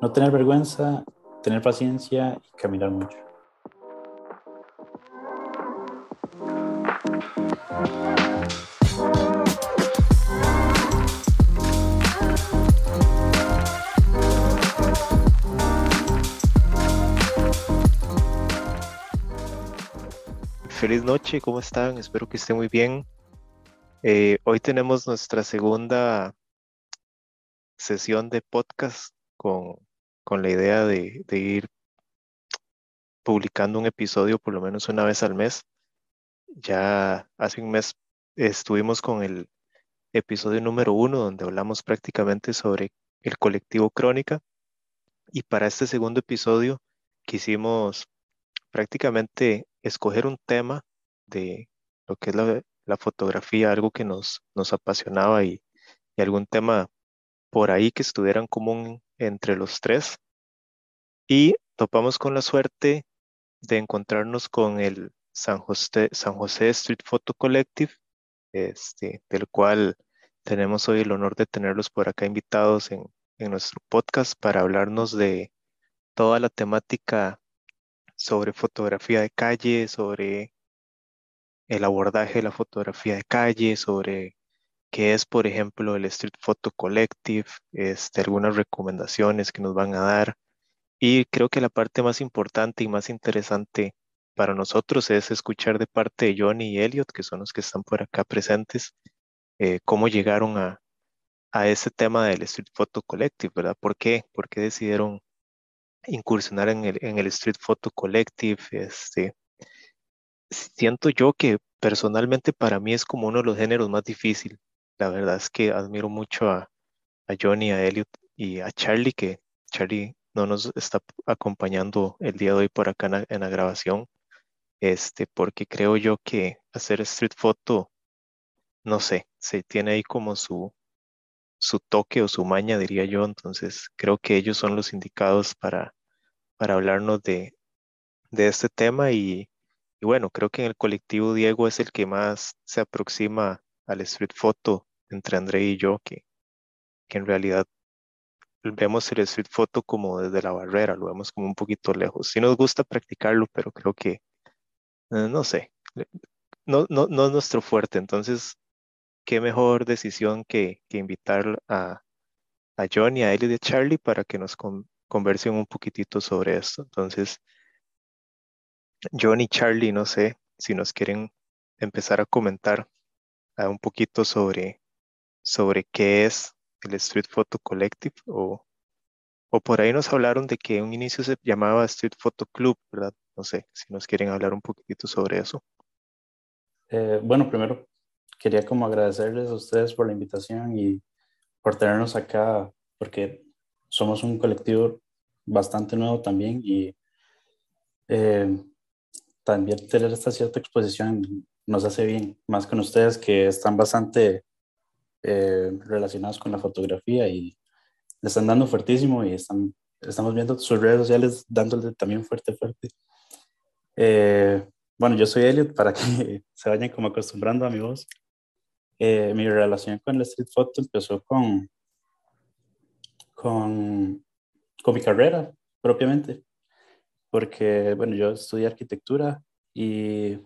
no tener vergüenza, tener paciencia y caminar mucho. Feliz noche, ¿cómo están? Espero que estén muy bien. Eh, hoy tenemos nuestra segunda sesión de podcast con, la idea de, ir publicando un episodio por lo menos una vez al mes. Ya hace un mes estuvimos con el episodio número uno donde hablamos prácticamente sobre el colectivo Crónica y para este segundo episodio quisimos prácticamente escoger un tema de lo que es la, fotografía, algo que nos, nos apasionaba y, algún tema por ahí que estuviera en común entre los tres. Y topamos con la suerte de encontrarnos con el San José, Street Photo Collective, este, del cual tenemos hoy el honor de tenerlos por acá invitados en nuestro podcast para hablarnos de toda la temática sobre fotografía de calle, sobre el abordaje de la fotografía de calle, sobre qué es, por ejemplo, el Street Photo Collective, este, algunas recomendaciones que nos van a dar. Y creo que la parte más importante y más interesante para nosotros es escuchar de parte de Johnny y Elliot, que son los que están por acá presentes, eh, cómo llegaron a, a ese tema del Street Photo Collective, ¿verdad? ¿Por qué? ¿Por qué decidieron incursionar en el, en el Street Photo Collective. Este, siento yo que personalmente para mí es como uno de los géneros más difíciles. La verdad es que admiro mucho a, Johnny, a Elliot y a Charlie, que Charlie no nos está acompañando el día de hoy por acá en la, grabación, este, porque creo yo que hacer street photo, no sé, se tiene ahí como su, su toque o su maña, diría yo, entonces creo que ellos son los indicados para, para hablarnos de, este tema y, bueno, creo que en el colectivo Diego es el que más se aproxima al street photo entre André y yo, que, que en realidad vemos el street photo como desde la barrera, lo vemos como un poquito lejos. Sí nos gusta practicarlo, pero creo que, eh, no sé, no, no, no es nuestro fuerte, entonces qué mejor decisión que, que invitar a, a John y a a Charlie para que nos conversen un poquitito sobre esto. Entonces, John y Charlie, no sé si nos quieren empezar a comentar ah, un poquito sobre, sobre qué es el Street Photo Collective o, o por ahí nos hablaron de que un inicio se llamaba Street Photo Club, ¿verdad? No sé si nos quieren hablar un poquitito sobre eso. Eh, bueno, primero quería como agradecerles a ustedes por la invitación y por tenernos acá, porque somos un colectivo bastante nuevo también y eh, también tener esta cierta exposición nos hace bien, más con ustedes que están bastante eh, relacionados con la fotografía y le están dando fuertísimo y están, estamos viendo sus redes sociales dándole también fuerte, fuerte. Eh, bueno, yo soy Elliot para que se vayan como acostumbrando a mi voz. Eh, mi relación con el street photo empezó con, con, con mi carrera propiamente, porque, bueno, yo estudié arquitectura y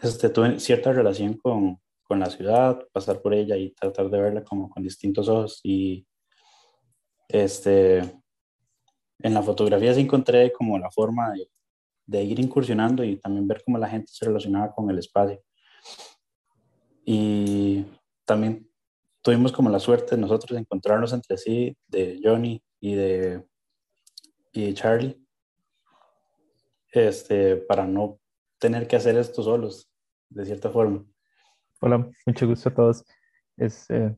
este, tuve cierta relación con, con la ciudad, pasar por ella y tratar de verla como con distintos ojos y este, en la fotografía sí encontré como la forma de, ir incursionando y también ver cómo la gente se relacionaba con el espacio. Y también tuvimos como la suerte de nosotros encontrarnos entre sí, de Johnny y de, y Charlie, este, para no tener que hacer esto solos, de cierta forma. Hola, mucho gusto a todos. Es, eh,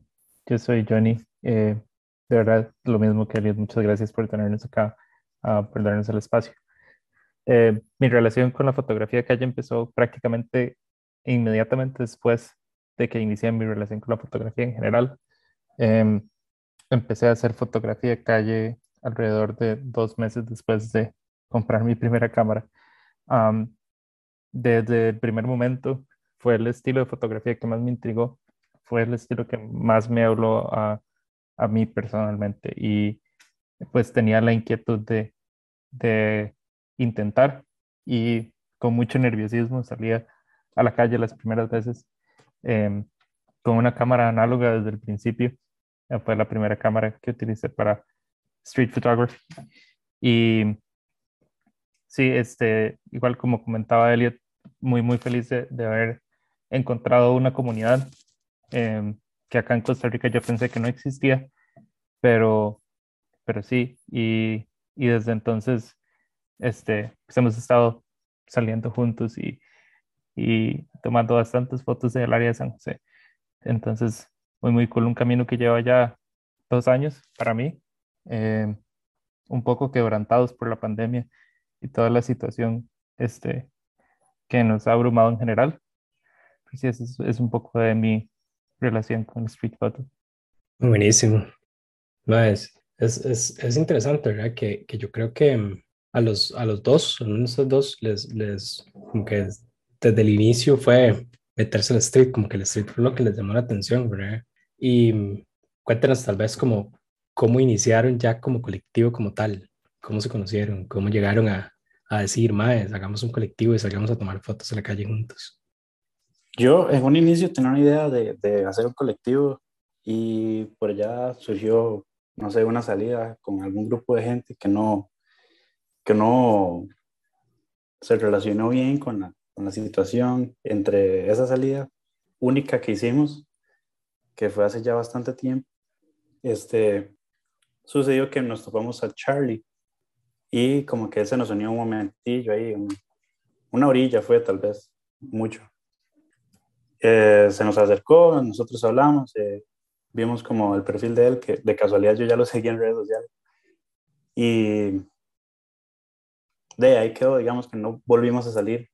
yo soy Johnny. Eh, de verdad, lo mismo que Elliot, muchas gracias por tenernos acá, uh, por darnos el espacio. Eh, mi relación con la fotografía de calle empezó prácticamente inmediatamente después de que inicié mi relación con la fotografía en general. Em, empecé a hacer fotografía calle alrededor de dos meses después de comprar mi primera cámara. desde el primer momento fue el estilo de fotografía que más me intrigó, fue el estilo que más me habló a, a mí personalmente y pues tenía la inquietud de, de intentar y con mucho nerviosismo salía a la calle las primeras veces em, con una cámara análoga desde el principio. Fue la primera cámara que utilicé para street photography. Y sí, este, igual como comentaba Elliot, muy, muy feliz de, haber encontrado una comunidad em, que acá en Costa Rica yo pensé que no existía, pero, pero sí, y, y desde entonces este, pues hemos estado saliendo juntos y, y tomando bastantes fotos del área de San José. Entonces, muy, muy cool, un camino que lleva ya dos años para mí, em, un poco quebrantados por la pandemia y toda la situación este, que nos ha abrumado en general. Pues sí, es, es un poco de mi relación con street photo. Buenísimo. No, es, es, es, es, interesante, ¿verdad? Que, que yo creo que mm, a los, a los dos, a los dos, les, les, como que desde el inicio fue meterse al street, como que el street fue lo que les llamó la atención, ¿verdad? Y mm, cuéntenos tal vez como cómo iniciaron ya como colectivo como tal, cómo se conocieron, cómo llegaron a, a decir, más hagamos un colectivo y salgamos a tomar fotos en la calle juntos. Yo en un inicio tenía una idea de, de hacer un colectivo y por allá surgió, no sé, una salida con algún grupo de gente que no, que no se relacionó bien con la, con la situación entre esa salida única que hicimos, que fue hace ya bastante tiempo. Este, sucedió que nos topamos a Charlie y como que se nos unió un momentillo ahí, una orilla fue tal vez, mucho. Eh, se nos acercó, nosotros hablamos, eh, vimos como el perfil de él, que de casualidad yo ya lo seguía en redes sociales. Y de ahí quedó, digamos que no volvimos a salir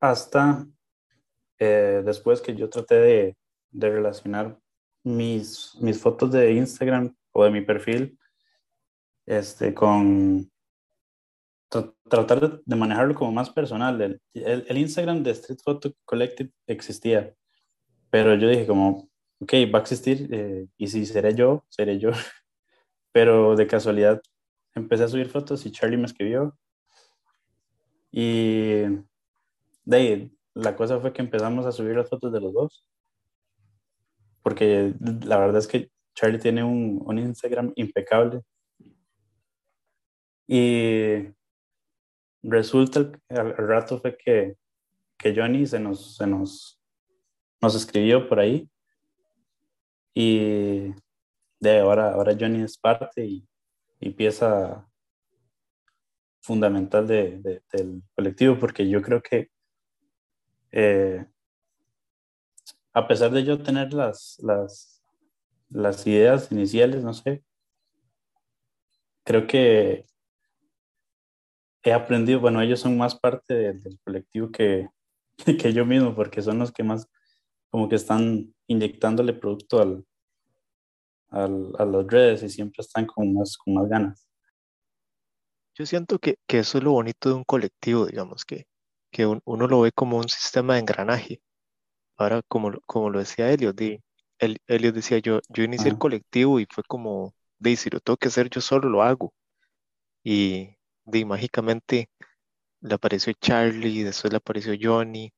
hasta eh, después que yo traté de, de relacionar mis, mis fotos de Instagram o de mi perfil este, con tratar de, manejarlo como más personal. El, el, Instagram de Street Photo Collective existía, pero yo dije como, ok, va a existir eh, y si seré yo, seré yo. pero de casualidad empecé a subir fotos y Charlie me escribió y de ahí, la cosa fue que empezamos a subir las fotos de los dos. Porque la verdad es que Charlie tiene un, un Instagram impecable. Y resulta, al, rato fue que, que Johnny se nos, se nos, nos escribió por ahí. Y de ahora, ahora Johnny es parte y, y pieza fundamental de, del colectivo, porque yo creo que eh, a pesar de yo tener las, las, las ideas iniciales, no sé, creo que he aprendido, bueno, ellos son más parte del colectivo que, que yo mismo, porque son los que más como que están inyectándole producto al, al, a las redes y siempre están con más, con más ganas. Yo siento que, que, eso es lo bonito de un colectivo, digamos, que, que uno lo ve como un sistema de engranaje. Ahora, como, como lo decía Elliot, de, el, decía, yo, yo inicié el colectivo y fue como, de si lo tengo que hacer yo solo, lo hago. Y de mágicamente le apareció Charlie, después le apareció Johnny,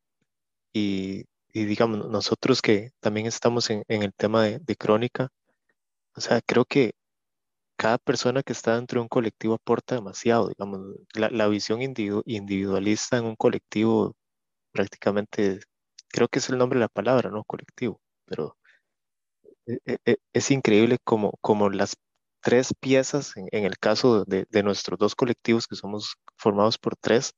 y, digamos, nosotros que también estamos en, en el tema de, de crónica, o sea, creo que cada persona que está dentro de un colectivo aporta demasiado, digamos, la, visión individualista en un colectivo prácticamente, creo que es el nombre de la palabra, ¿no? Colectivo, pero e, e, e, es, increíble como, como las tres piezas, en, el caso de, nuestros dos colectivos que somos formados por tres,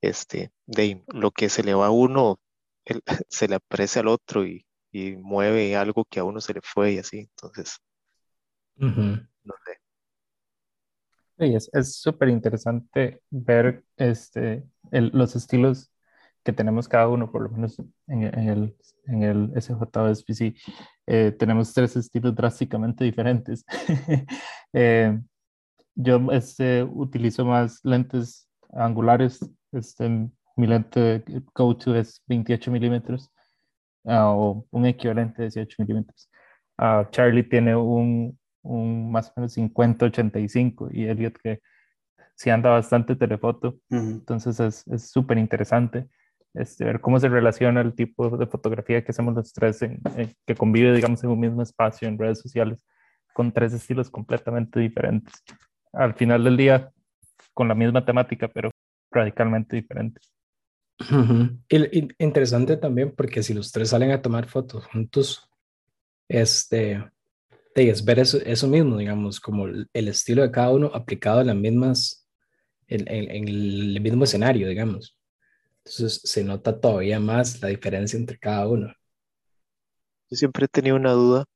este, de lo que se le va a uno, se le aparece al otro y, mueve algo que a uno se le fue y así, entonces. Es súper interesante ver este, los estilos que tenemos cada uno, por lo menos en, el, en el SJSPC. Eh, tenemos tres estilos drásticamente diferentes. Eh, yo este, utilizo más lentes angulares. Este, mi lente go-to es 28 milímetros ah, o un equivalente de 18 milímetros. ah, Charlie tiene un, un más o menos 50-85 y Elliot que sí anda bastante telefoto, entonces es súper interesante este, ver cómo se relaciona el tipo de fotografía que hacemos los tres, en, que convive, digamos, en un mismo espacio en redes sociales, con tres estilos completamente diferentes. Al final del día, con la misma temática, pero radicalmente diferentes. interesante también porque si los tres salen a tomar fotos juntos, este, es ver eso, eso mismo, digamos, como el, estilo de cada uno aplicado en las mismas en, el mismo escenario, digamos. Entonces se nota todavía más la diferencia entre cada uno. Yo siempre he tenido una duda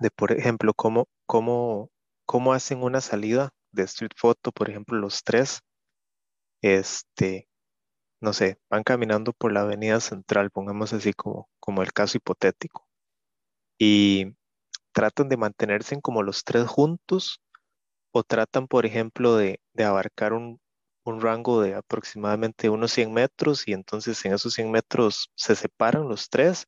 de, por ejemplo, cómo, cómo, cómo hacen una salida de street photo, por ejemplo, los tres, este, no sé, van caminando por la avenida central, pongamos así como, como el caso hipotético, y tratan de mantenerse como los tres juntos o tratan, por ejemplo, de, abarcar un, rango de aproximadamente unos 100 metros y entonces en esos 100 metros se separan los tres,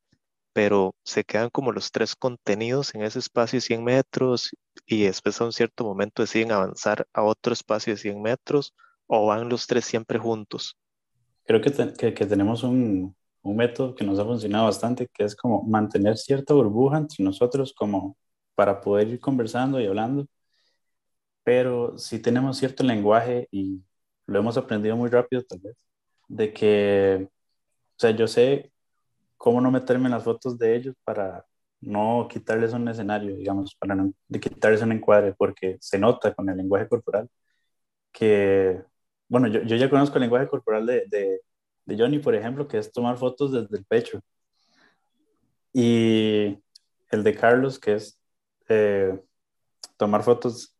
pero se quedan como los tres contenidos en ese espacio de 100 metros y después a un cierto momento deciden avanzar a otro espacio de 100 metros o van los tres siempre juntos. Creo que, que, tenemos un, un método que nos ha funcionado bastante, que es como mantener cierta burbuja entre nosotros como para poder ir conversando y hablando pero sí tenemos cierto lenguaje y lo hemos aprendido muy rápido tal vez, de que, o sea, yo sé cómo no meterme en las fotos de ellos para no quitarles un escenario, digamos, para no de quitarles un encuadre, porque se nota con el lenguaje corporal que, bueno, yo, yo ya conozco el lenguaje corporal de, de, de, Johnny, por ejemplo, que es tomar fotos desde el pecho. Y el de Carlos, que es eh, tomar fotos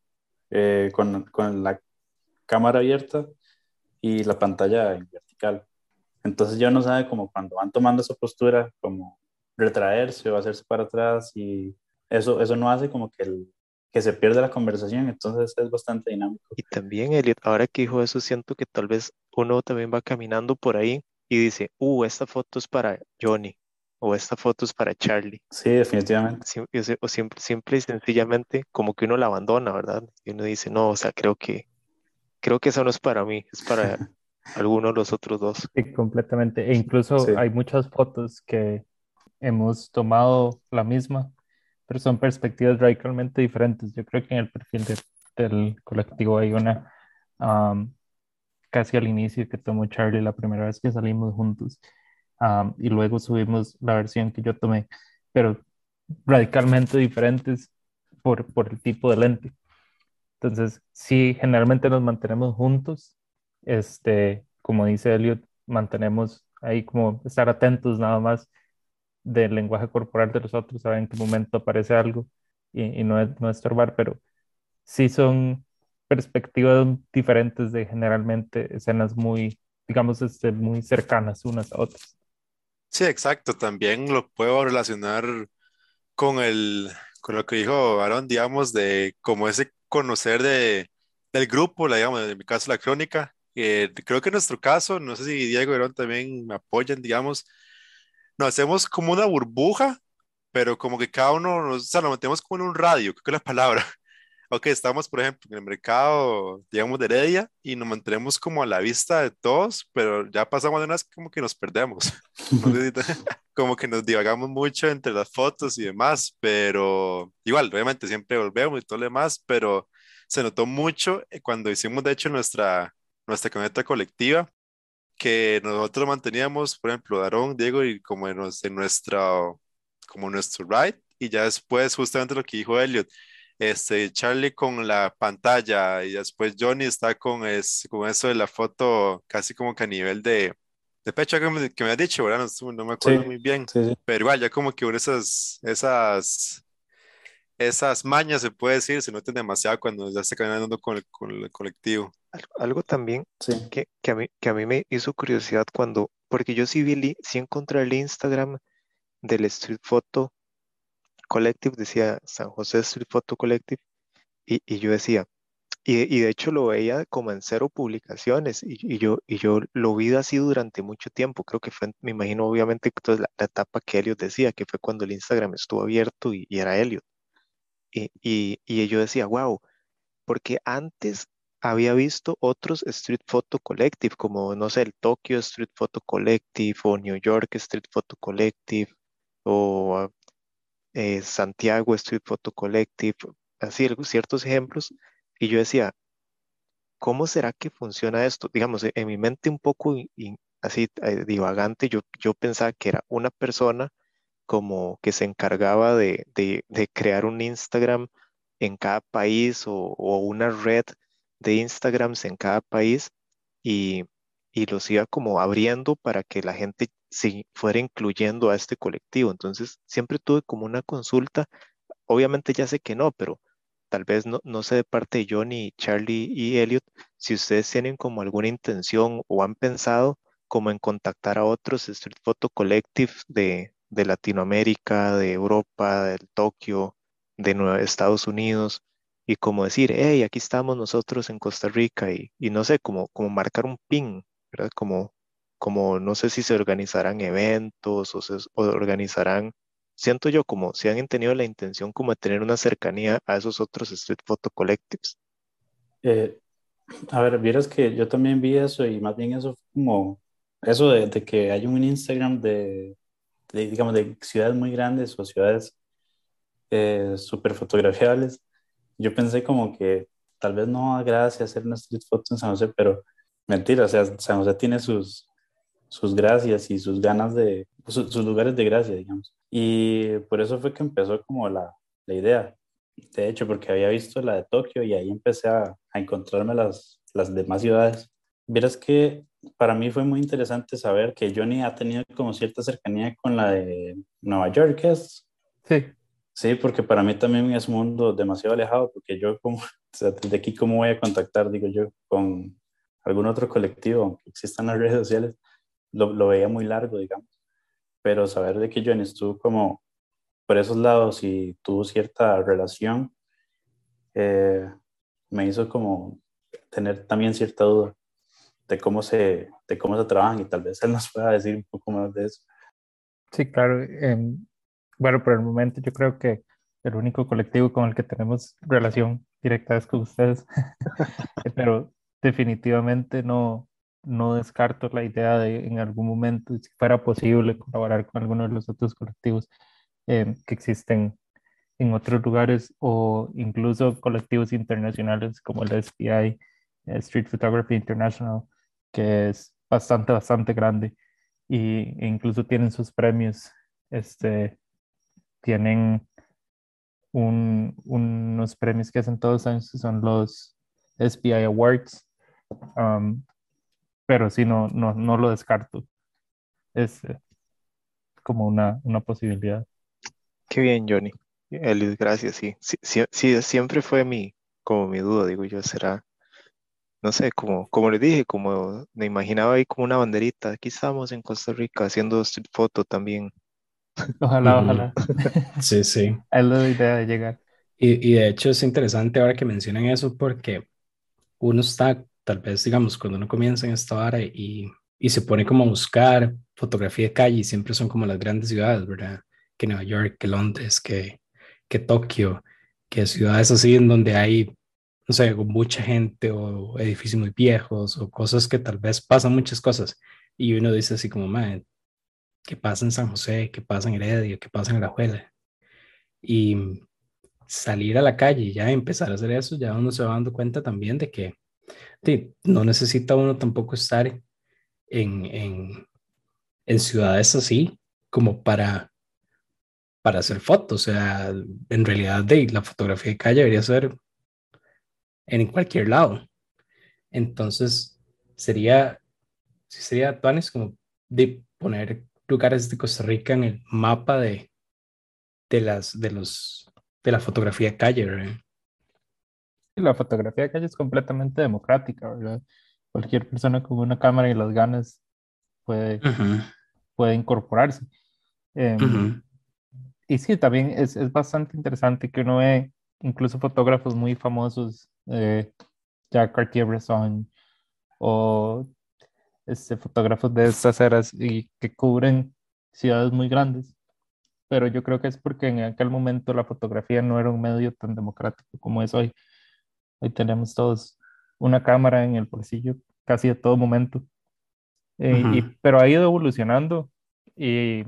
eh, con, con, la cámara abierta y la pantalla en vertical. Entonces ya no sabe como cuando van tomando esa postura, como retraerse o hacerse para atrás y eso, eso no hace como que, el, que se pierda la conversación, entonces es bastante dinámico. Y también, Elliot, ahora que dijo eso, siento que tal vez uno también va caminando por ahí y dice, uh, esta foto es para Johnny, o esta foto es para Charlie. Sí, definitivamente. o siempre, simple y sencillamente como que uno la abandona, ¿verdad? Y uno dice, no, o sea, creo que, creo que eso no es para mí, es para alguno de los otros dos. Sí, completamente. E incluso hay muchas fotos que hemos tomado la misma, pero son perspectivas radicalmente diferentes. Yo creo que en el perfil del colectivo hay una casi al inicio que tomó Charlie la primera vez que salimos juntos y luego subimos la versión que yo tomé, pero radicalmente diferentes por, por el tipo de lente. Entonces, sí, generalmente nos mantenemos juntos, este, como dice Elliot, mantenemos ahí como estar atentos nada más del lenguaje corporal de los otros, saber en qué momento aparece algo y, no, no estorbar, pero sí son perspectivas diferentes de generalmente escenas muy, digamos, este, muy cercanas unas a otras. Sí, exacto. También lo puedo relacionar con el, con lo que dijo Aaron, digamos, de como ese conocer de, del grupo, digamos, en mi caso la crónica. creo que en nuestro caso, no sé si Diego y Aaron también me apoyan, digamos, nos hacemos como una burbuja, pero como que cada uno, nos, o sea, nos metemos como en un radio, creo que es la palabra ok, estamos, por ejemplo, en el mercado, digamos, de Heredia y nos mantenemos como a la vista de todos, pero ya pasamos de unas como que nos perdemos. como que nos divagamos mucho entre las fotos y demás, pero igual, obviamente siempre volvemos y todo lo demás, pero se notó mucho eh, cuando hicimos, de hecho, nuestra, nuestra camioneta colectiva, que nosotros manteníamos, por ejemplo, Darón, Diego, y como en, en nuestro, como nuestro ride, y ya después, justamente lo que dijo Elliot, este, Charlie con la pantalla y después Johnny está con, es, con eso de la foto casi como que a nivel de, de pecho que me, que me has dicho, ¿verdad? No, me acuerdo muy bien, pero igual ya como que esas, esas, esas mañas se puede decir, se notan demasiado cuando ya está caminando con el, con el colectivo. Algo también que, que, a mí, que a mí me hizo curiosidad cuando, porque yo sí vi, sí encontré el Instagram del Street Photo Collective, decía San José Street Photo Collective, y, yo decía, Y, de hecho lo veía como en cero publicaciones y, yo, y yo lo vi así durante mucho tiempo. Creo que fue, me imagino obviamente toda la, la, etapa que Elliot decía, que fue cuando el Instagram estuvo abierto y, era Elliot. Y, y, yo decía, wow, porque antes había visto otros Street Photo Collective, como, no sé, el Tokyo Street Photo Collective o New York Street Photo Collective o eh, Santiago Street Photo Collective, así ciertos ejemplos y yo decía, ¿cómo será que funciona esto? Digamos, en mi mente un poco así eh, divagante, yo, yo pensaba que era una persona como que se encargaba de, crear un Instagram en cada país o, una red de Instagrams en cada país y, y, los iba como abriendo para que la gente se fuera incluyendo a este colectivo. Entonces, siempre tuve como una consulta, obviamente ya sé que no, pero tal vez no, no sé de parte de Johnny, Charlie y Elliot, si ustedes tienen como alguna intención o han pensado como en contactar a otros Street Photo Collective de, de Latinoamérica, de Europa, del Tokio, de Nueva Estados Unidos, y como decir, hey, aquí estamos nosotros en Costa Rica, y, y no sé, como, como marcar un pin, ¿verdad? Como, como no sé si se organizarán eventos o se organizarán siento yo como si han tenido la intención como de tener una cercanía a esos otros street photo collectives. Eh, a ver, vieras que yo también vi eso y más bien eso como eso de, que hay un Instagram de, digamos, de ciudades muy grandes o ciudades eh, súper fotografiables. Yo pensé como que tal vez no da gracia hacer una street photo en San José, pero mentira, o sea, San José tiene sus, sus gracias y sus ganas de, sus lugares de gracia, digamos. Y por eso fue que empezó como la, la idea. De hecho, porque había visto la de Tokio y ahí empecé a, a encontrarme las, las demás ciudades. Vieras que para mí fue muy interesante saber que Johnny ha tenido como cierta cercanía con la de Nueva York, ¿es? Sí. Sí, porque para mí también es un mundo demasiado alejado, porque yo como, o sea, desde aquí cómo voy a contactar, digo yo, con algún otro colectivo, aunque existan las redes sociales, lo, lo veía muy largo, digamos pero saber de que Johnny estuvo como por esos lados y tuvo cierta relación, eh, me hizo como tener también cierta duda de cómo se, de cómo se trabajan y tal vez él nos pueda decir un poco más de eso. Sí, claro. Em, bueno, por el momento yo creo que el único colectivo con el que tenemos relación directa es con ustedes, pero definitivamente no, no descarto la idea de en algún momento, si fuera posible, colaborar con alguno de los otros colectivos eh, que existen en otros lugares o incluso colectivos internacionales como el SPI, eh, Street Photography International, que es bastante, bastante grande y, e incluso tienen sus premios. Este, tienen unos premios que hacen todos los años, son los SPI Awards. Um, pero sí, no, no, no lo descarto. Es eh, como una, una posibilidad. Qué bien, Johnny. Eliud, gracias, sí. Sí, sí. siempre fue mi, como mi duda, digo yo, será, no sé, como, como les dije, como me imaginaba ahí como una banderita, aquí estamos en Costa Rica haciendo street photo también. Ojalá, ojalá. Sí, sí. Es la idea de llegar. Y, y de hecho es interesante ahora que mencionan eso porque uno está tal vez, digamos, cuando uno comienza en esta hora y, y se pone como a buscar fotografía de calle, siempre son como las grandes ciudades, ¿verdad? Que Nueva York, que Londres, que, que Tokio, que ciudades así en donde hay, no sé, mucha gente o edificios muy viejos o cosas que tal vez pasan muchas cosas. Y uno dice así como, man, ¿qué pasa en San José? ¿Qué pasa en Heredia? ¿Qué pasa en Alajuela? Y salir a la calle y ya empezar a hacer eso, ya uno se va dando cuenta también de que sí, no necesita uno tampoco estar en, en, en ciudades así como para, para hacer fotos. O sea, en realidad la fotografía de calle debería ser en cualquier lado. Entonces, sería, sería planes como de poner lugares de Costa Rica en el mapa de, de las, de los, de la fotografía de calle, ¿verdad? La fotografía de calle es completamente democrática, ¿verdad? Cualquier persona con una cámara y las ganas puede, puede incorporarse. Em, y sí, también es, es, bastante interesante que uno ve incluso fotógrafos muy famosos, eh, ya Cartier-Bresson o este, fotógrafos de estas eras y que cubren ciudades muy grandes. Pero yo creo que es porque en aquel momento la fotografía no era un medio tan democrático como es hoy. Hoy tenemos todos una cámara en el bolsillo casi a todo momento. Eh, y, pero ha ido evolucionando y,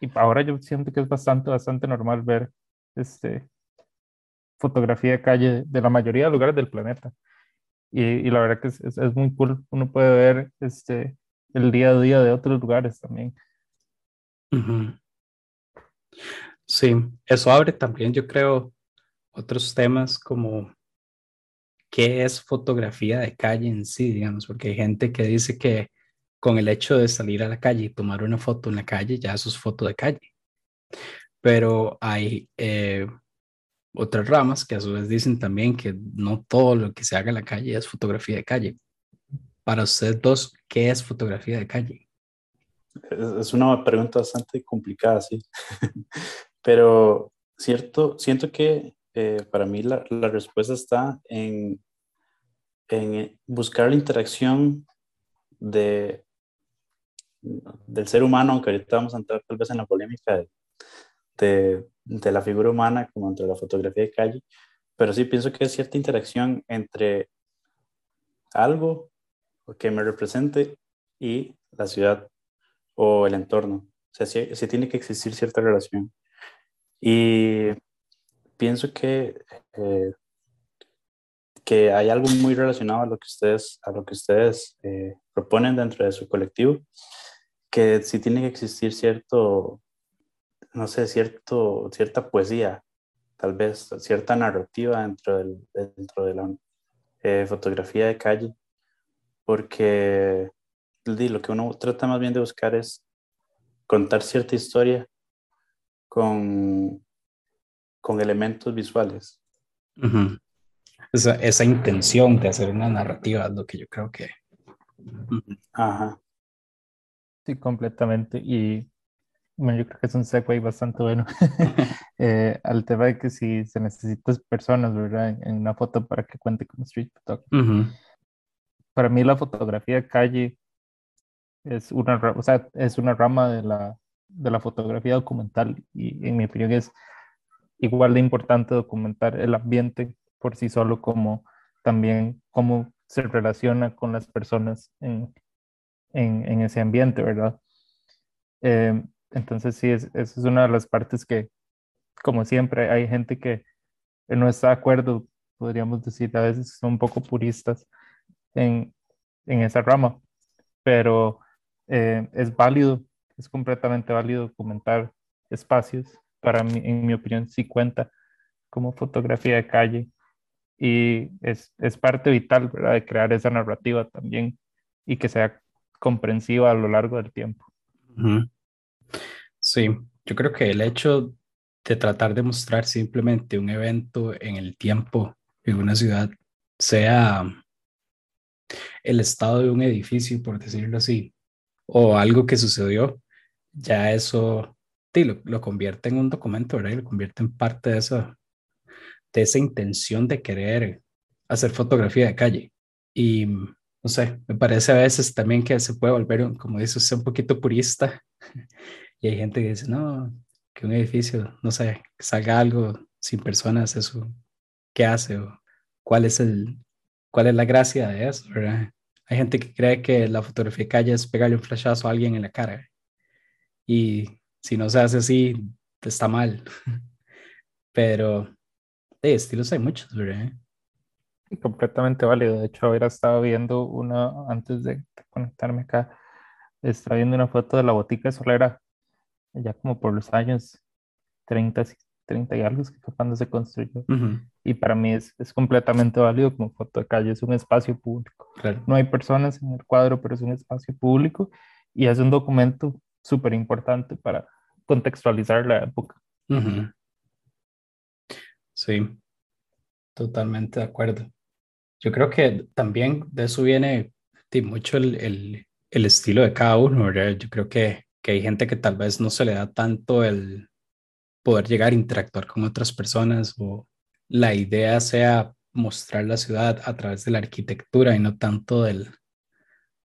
y, ahora yo siento que es bastante, bastante normal ver este, fotografía de calle de la mayoría de lugares del planeta. Y, y la verdad que es, es, es, muy cool. Uno puede ver este, el día a día de otros lugares también. Sí, eso abre también, yo creo, otros temas como qué es fotografía de calle en sí, digamos, porque hay gente que dice que con el hecho de salir a la calle y tomar una foto en la calle, ya eso es foto de calle. Pero hay eh, otras ramas que a su vez dicen también que no todo lo que se haga en la calle es fotografía de calle. Para ustedes dos, ¿qué es fotografía de calle? Es una pregunta bastante complicada, sí. Pero cierto, siento que eh, para mí la, la, respuesta está en, en buscar la interacción de, del ser humano, aunque ahorita vamos a entrar tal vez en la polémica de, de, de, la figura humana como entre la fotografía de calle, pero sí pienso que hay cierta interacción entre algo que me represente y la ciudad o el entorno. O sea, sí, sí tiene que existir cierta relación. Y pienso que, eh, que hay algo muy relacionado a lo que ustedes, a lo que ustedes eh, proponen dentro de su colectivo, que sí tiene que existir cierto, no sé, cierto, cierta poesía, tal vez cierta narrativa dentro, del, dentro de la eh, fotografía de calle, porque lo que uno trata más bien de buscar es contar cierta historia con, con elementos visuales. Esa, esa, intención de hacer una narrativa es lo que yo creo que... Ajá. Sí, completamente. Y bueno, yo creo que es un segue bastante bueno eh, al tema de que si se necesitan personas, ¿verdad? En, en, una foto para que cuente como street photography. Para mí la fotografía de calle es una, o sea, es una rama de la, de la fotografía documental y en mi opinión es igual de importante documentar el ambiente por sí solo como también cómo se relaciona con las personas en, en, en ese ambiente, ¿verdad? Eh, entonces sí, es, esa es una de las partes que, como siempre, hay gente que no está de acuerdo, podríamos decir, a veces son un poco puristas en, en esa rama, pero eh, es válido, es completamente válido documentar espacios. Para mí, en mi opinión, sí cuenta como fotografía de calle y es, es parte vital ¿verdad? de crear esa narrativa también y que sea comprensiva a lo largo del tiempo. Sí, yo creo que el hecho de tratar de mostrar simplemente un evento en el tiempo en una ciudad, sea el estado de un edificio, por decirlo así, o algo que sucedió, ya eso sí, lo, lo, convierte en un documento, ¿verdad? Y lo convierte en parte de, eso, de esa intención de querer hacer fotografía de calle. Y no sé, me parece a veces también que se puede volver, como dices, un poquito purista. y hay gente que dice, no, que un edificio, no sé, salga algo sin personas, eso, ¿qué hace? O cuál es el, cuál es la gracia de eso, ¿verdad? Hay gente que cree que la fotografía de calle es pegarle un flashazo a alguien en la cara. Y si no se hace así, está mal. Pero de estilos hay muchos, ¿verdad? Completamente válido. De hecho, ahora estaba viendo una, antes de conectarme acá, estaba viendo una foto de la botica solera, ya como por los años 30, 30 y algo que cuando se construyó. Y para mí es, es, completamente válido como foto de calle, es un espacio público. Claro. No hay personas en el cuadro, pero es un espacio público y es un documento súper importante para contextualizar la época. Sí, totalmente de acuerdo. Yo creo que también de eso viene sí, mucho el, el, el, estilo de cada uno, ¿verdad? Yo creo que, que hay gente que tal vez no se le da tanto el, poder llegar a interactuar con otras personas o la idea sea mostrar la ciudad a través de la arquitectura y no tanto del,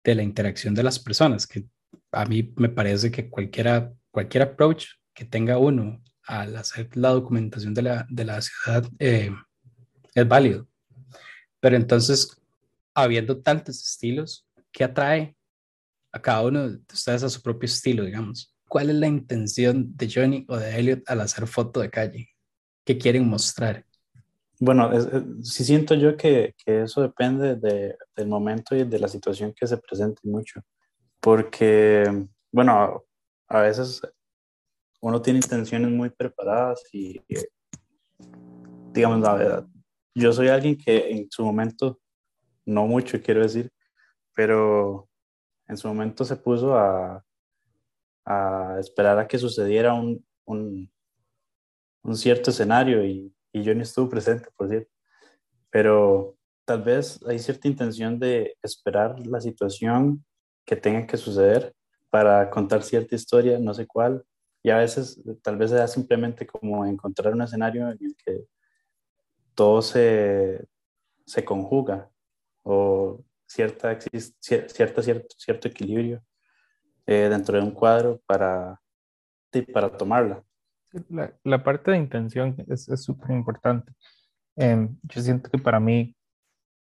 de la interacción de las personas, que a mí me parece que cualquiera, cualquier approach que tenga uno al hacer la documentación de la, de la ciudad eh, es válido. Pero entonces, habiendo tantos estilos, ¿qué atrae a cada uno de ustedes a su propio estilo, digamos? ¿Cuál es la intención de Johnny o de Elliot al hacer foto de calle? ¿Qué quieren mostrar? Bueno, sí siento yo que, que eso depende de, del momento y de la situación que se presente mucho, porque, bueno, a veces uno tiene intenciones muy preparadas y, digamos, la verdad, yo soy alguien que en su momento, no mucho quiero decir, pero en su momento se puso a, a esperar a que sucediera un, un, cierto escenario y, y, yo ni estuve presente, por cierto. Pero tal vez hay cierta intención de esperar la situación que tenga que suceder para contar cierta historia, no sé cuál, y a veces tal vez sea simplemente como encontrar un escenario en el que todo se, se conjuga o cierta, cierta, cierto, cierto equilibrio eh, dentro de un cuadro para, para tomarla. La, la parte de intención es súper importante. Eh, yo siento que para mí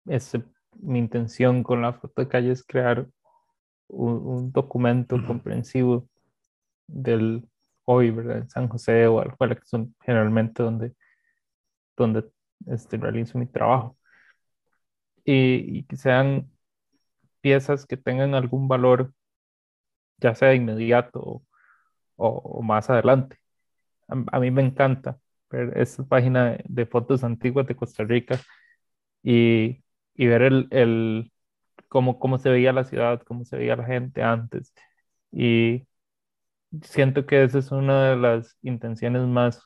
es, mi intención con la foto de calle es crear un, un documento comprensivo del, hoy, ¿verdad? En San José o Alajuela, que son generalmente donde, donde este, realizo mi trabajo. Y, y, que sean piezas que tengan algún valor, ya sea inmediato o, o, más adelante. A, mí me encanta ver esta página de, fotos antiguas de Costa Rica y, y ver el, el cómo, cómo se veía la ciudad, cómo se veía la gente antes. Y, siento que esa es una de las intenciones más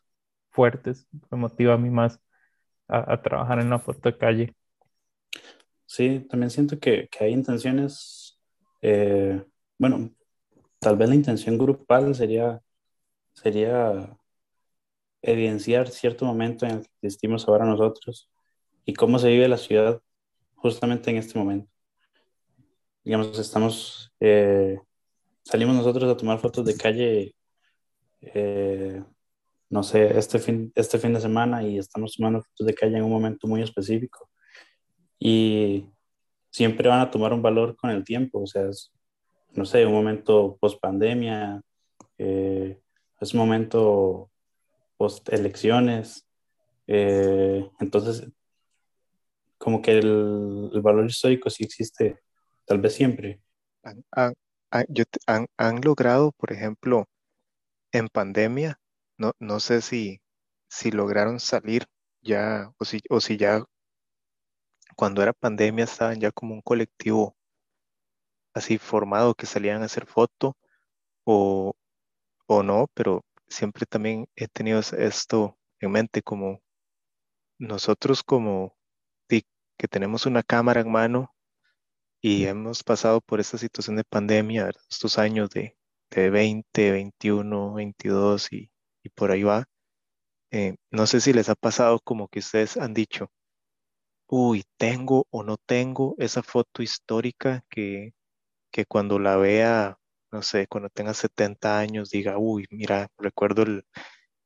fuertes, me motiva a mí más a, trabajar en la foto de calle. Sí, también siento que, que hay intenciones, eh, bueno, tal vez la intención grupal sería, sería evidenciar cierto momento en el que existimos ahora nosotros y cómo se vive la ciudad justamente en este momento. Digamos, estamos eh, salimos nosotros a tomar fotos de calle, eh, no sé, este fin, este fin de semana y estamos tomando fotos de calle en un momento muy específico. Y siempre van a tomar un valor con el tiempo, o sea, es, no sé, un momento post pandemia, eh, es un momento post elecciones. Eh, entonces, como que el, el, valor histórico sí existe, tal vez siempre. Ah, han, han logrado, por ejemplo, en pandemia, no, no sé si, si lograron salir ya, o si, o si ya cuando era pandemia estaban ya como un colectivo así formado que salían a hacer foto o, o no, pero siempre también he tenido esto en mente como nosotros como que tenemos una cámara en mano y hemos pasado por esta situación de pandemia, estos años de, de 20, 21, 22 y, y por ahí va. Eh, no sé si les ha pasado como que ustedes han dicho, uy, tengo o no tengo esa foto histórica que, que cuando la vea, no sé, cuando tenga 70 años, diga, uy, mira, recuerdo el,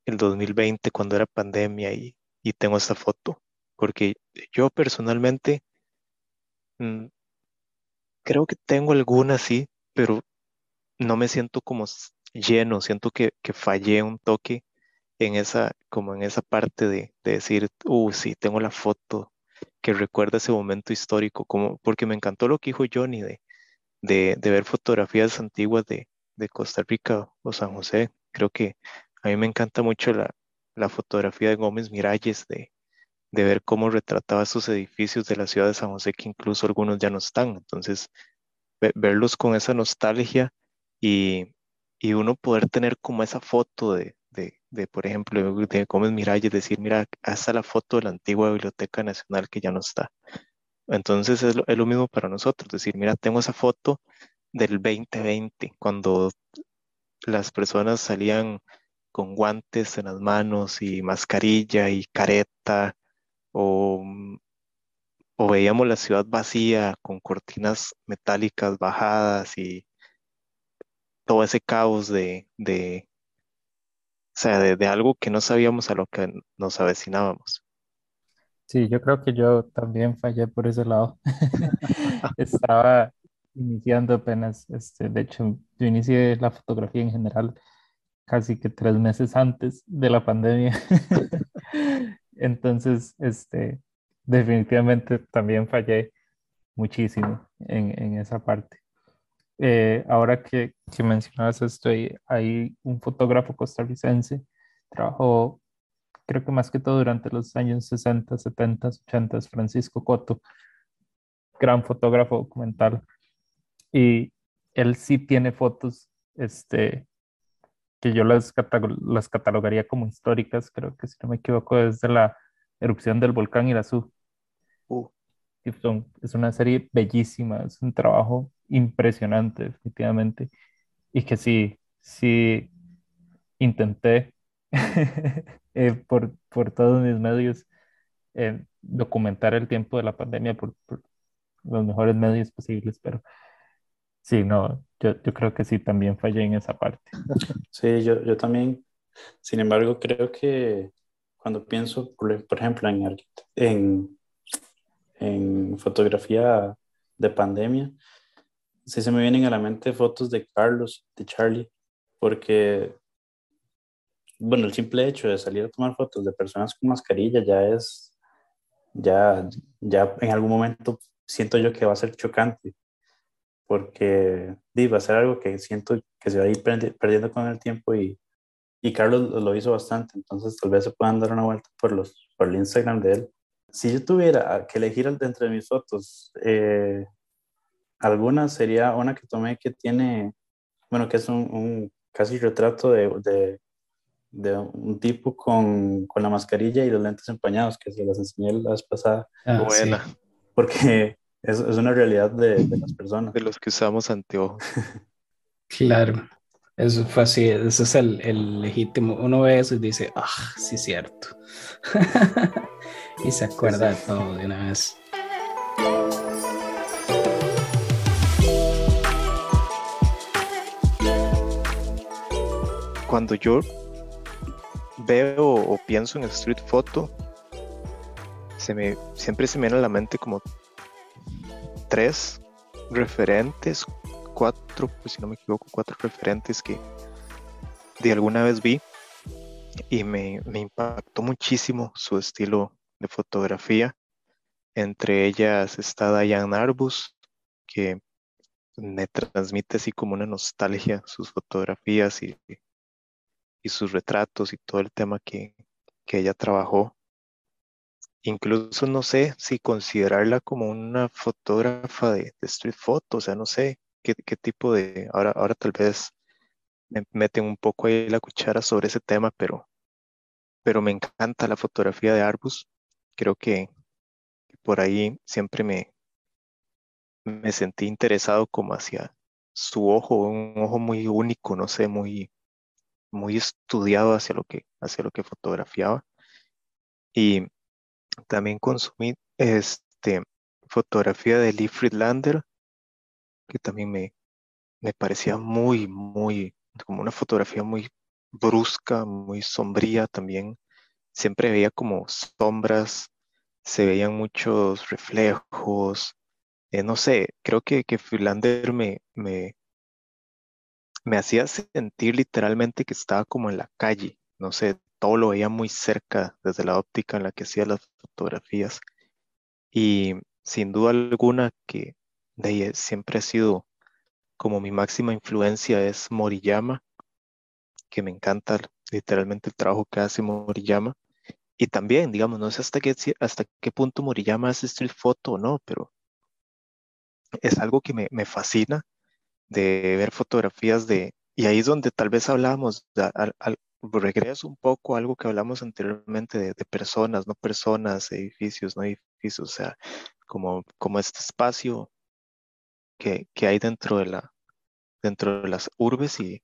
el 2020 cuando era pandemia y, y tengo esta foto. Porque yo personalmente mm, creo que tengo alguna, sí, pero no me siento como lleno, siento que, que fallé un toque en esa, como en esa parte de, de decir, uh, sí, tengo la foto que recuerda ese momento histórico, como, porque me encantó lo que dijo Johnny de, de, ver fotografías antiguas de, de, Costa Rica o San José. Creo que a mí me encanta mucho la, la fotografía de Gómez Miralles, de, de ver cómo retrataba esos edificios de la ciudad de San José, que incluso algunos ya no están. Entonces, verlos con esa nostalgia y, y, uno poder tener como esa foto de, de, de, por ejemplo, de Gómez Miralles, decir, mira, hasta la foto de la antigua Biblioteca Nacional que ya no está. Entonces es lo, es lo mismo para nosotros, decir, mira, tengo esa foto del 2020, cuando las personas salían con guantes en las manos y mascarilla y careta o o veíamos la ciudad vacía con cortinas metálicas bajadas y todo ese caos de, de o sea, de, de algo que no sabíamos a lo que nos avecinábamos. Sí, yo creo que yo también fallé por ese lado. Estaba iniciando apenas, este, de hecho, yo inicié la fotografía en general casi que tres meses antes de la pandemia. Entonces, este, definitivamente también fallé muchísimo en, en esa parte. Eh, ahora que, que mencionabas esto, hay un fotógrafo costarricense, trabajó creo que más que todo durante los años 60, 70, 80, Francisco Coto, gran fotógrafo documental. Y él sí tiene fotos este, que yo las, las catalogaría como históricas, creo que si no me equivoco, desde la erupción del volcán Irazú. Uh. es una serie bellísima, es un trabajo impresionante, definitivamente. Y que sí, sí intenté Eh, por, por, todos mis medios eh, documentar el tiempo de la pandemia por, los mejores medios posibles, pero sí, no, yo, yo, creo que sí, también fallé en esa parte. Sí, yo, yo también, sin embargo, creo que cuando pienso, por, ejemplo, en, en, en fotografía de pandemia, sí se me vienen a la mente fotos de Carlos, de Charlie, porque bueno, el simple hecho de salir a tomar fotos de personas con mascarilla ya es, ya, ya en algún momento siento yo que va a ser chocante, porque va a ser algo que siento que se va a ir perdiendo con el tiempo y, y Carlos lo hizo bastante, entonces tal vez se puedan dar una vuelta por, los, por el Instagram de él. Si yo tuviera que elegir entre mis fotos, eh, alguna sería una que tomé que tiene, bueno, que es un, un casi retrato de, de de un tipo con, con, la mascarilla y los lentes empañados, que se las enseñé la vez pasada. Ah, Buena. Porque es, es, una realidad de, de, las personas. De los que usamos anteojos. claro, eso fue así, ese es el, el, legítimo. Uno ve eso y dice, ah, sí, cierto. y se acuerda de todo de una vez. Cuando yo veo o pienso en street photo, se me, siempre se me viene a la mente como tres referentes, cuatro, pues si no me equivoco, cuatro referentes que de alguna vez vi y me, impactó muchísimo su estilo de fotografía. Entre ellas está Diane Arbus, que me transmite así como una nostalgia sus fotografías y y sus retratos y todo el tema que, ella trabajó. Incluso no sé si considerarla como una fotógrafa de, street photo, o sea, no sé qué, tipo de, ahora, ahora tal vez me meten un poco ahí la cuchara sobre ese tema, pero, pero me encanta la fotografía de Arbus. Creo que por ahí siempre me, me sentí interesado como hacia su ojo, un ojo muy único, no sé, muy, muy estudiado hacia lo que, hacia lo que fotografiaba. Y también consumí este, fotografía de Lee Friedlander, que también me, me parecía muy, muy, como una fotografía muy brusca, muy sombría también. Siempre veía como sombras, se veían muchos reflejos. Eh, no sé, creo que, que Friedlander me, me, me hacía sentir literalmente que estaba como en la calle, no sé, todo lo veía muy cerca desde la óptica en la que hacía las fotografías. Y sin duda alguna que de ahí siempre ha sido como mi máxima influencia es Moriyama, que me encanta literalmente el trabajo que hace Moriyama. Y también, digamos, no sé hasta qué, hasta qué punto Moriyama hace street photo o no, pero es algo que me, me fascina de ver fotografías de, y ahí es donde tal vez hablábamos, al, regreso un poco a algo que hablamos anteriormente de, personas, no personas, edificios, no edificios, o sea, como, como este espacio que, que hay dentro de, la, dentro de las urbes y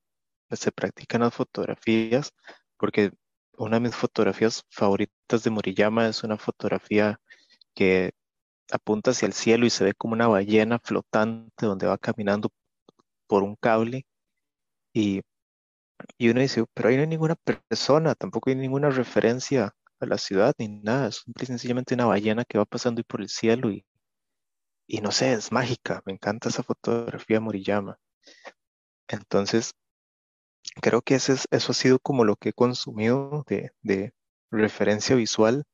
se practican las fotografías, porque una de mis fotografías favoritas de Moriyama es una fotografía que apunta hacia el cielo y se ve como una ballena flotante donde va caminando por un cable y, y uno dice, pero ahí no hay ninguna persona, tampoco hay ninguna referencia a la ciudad ni nada, es sencillamente una ballena que va pasando por el cielo y, y no sé, es mágica, me encanta esa fotografía Moriyama. Entonces, creo que ese eso ha sido como lo que he consumido de, de referencia visual.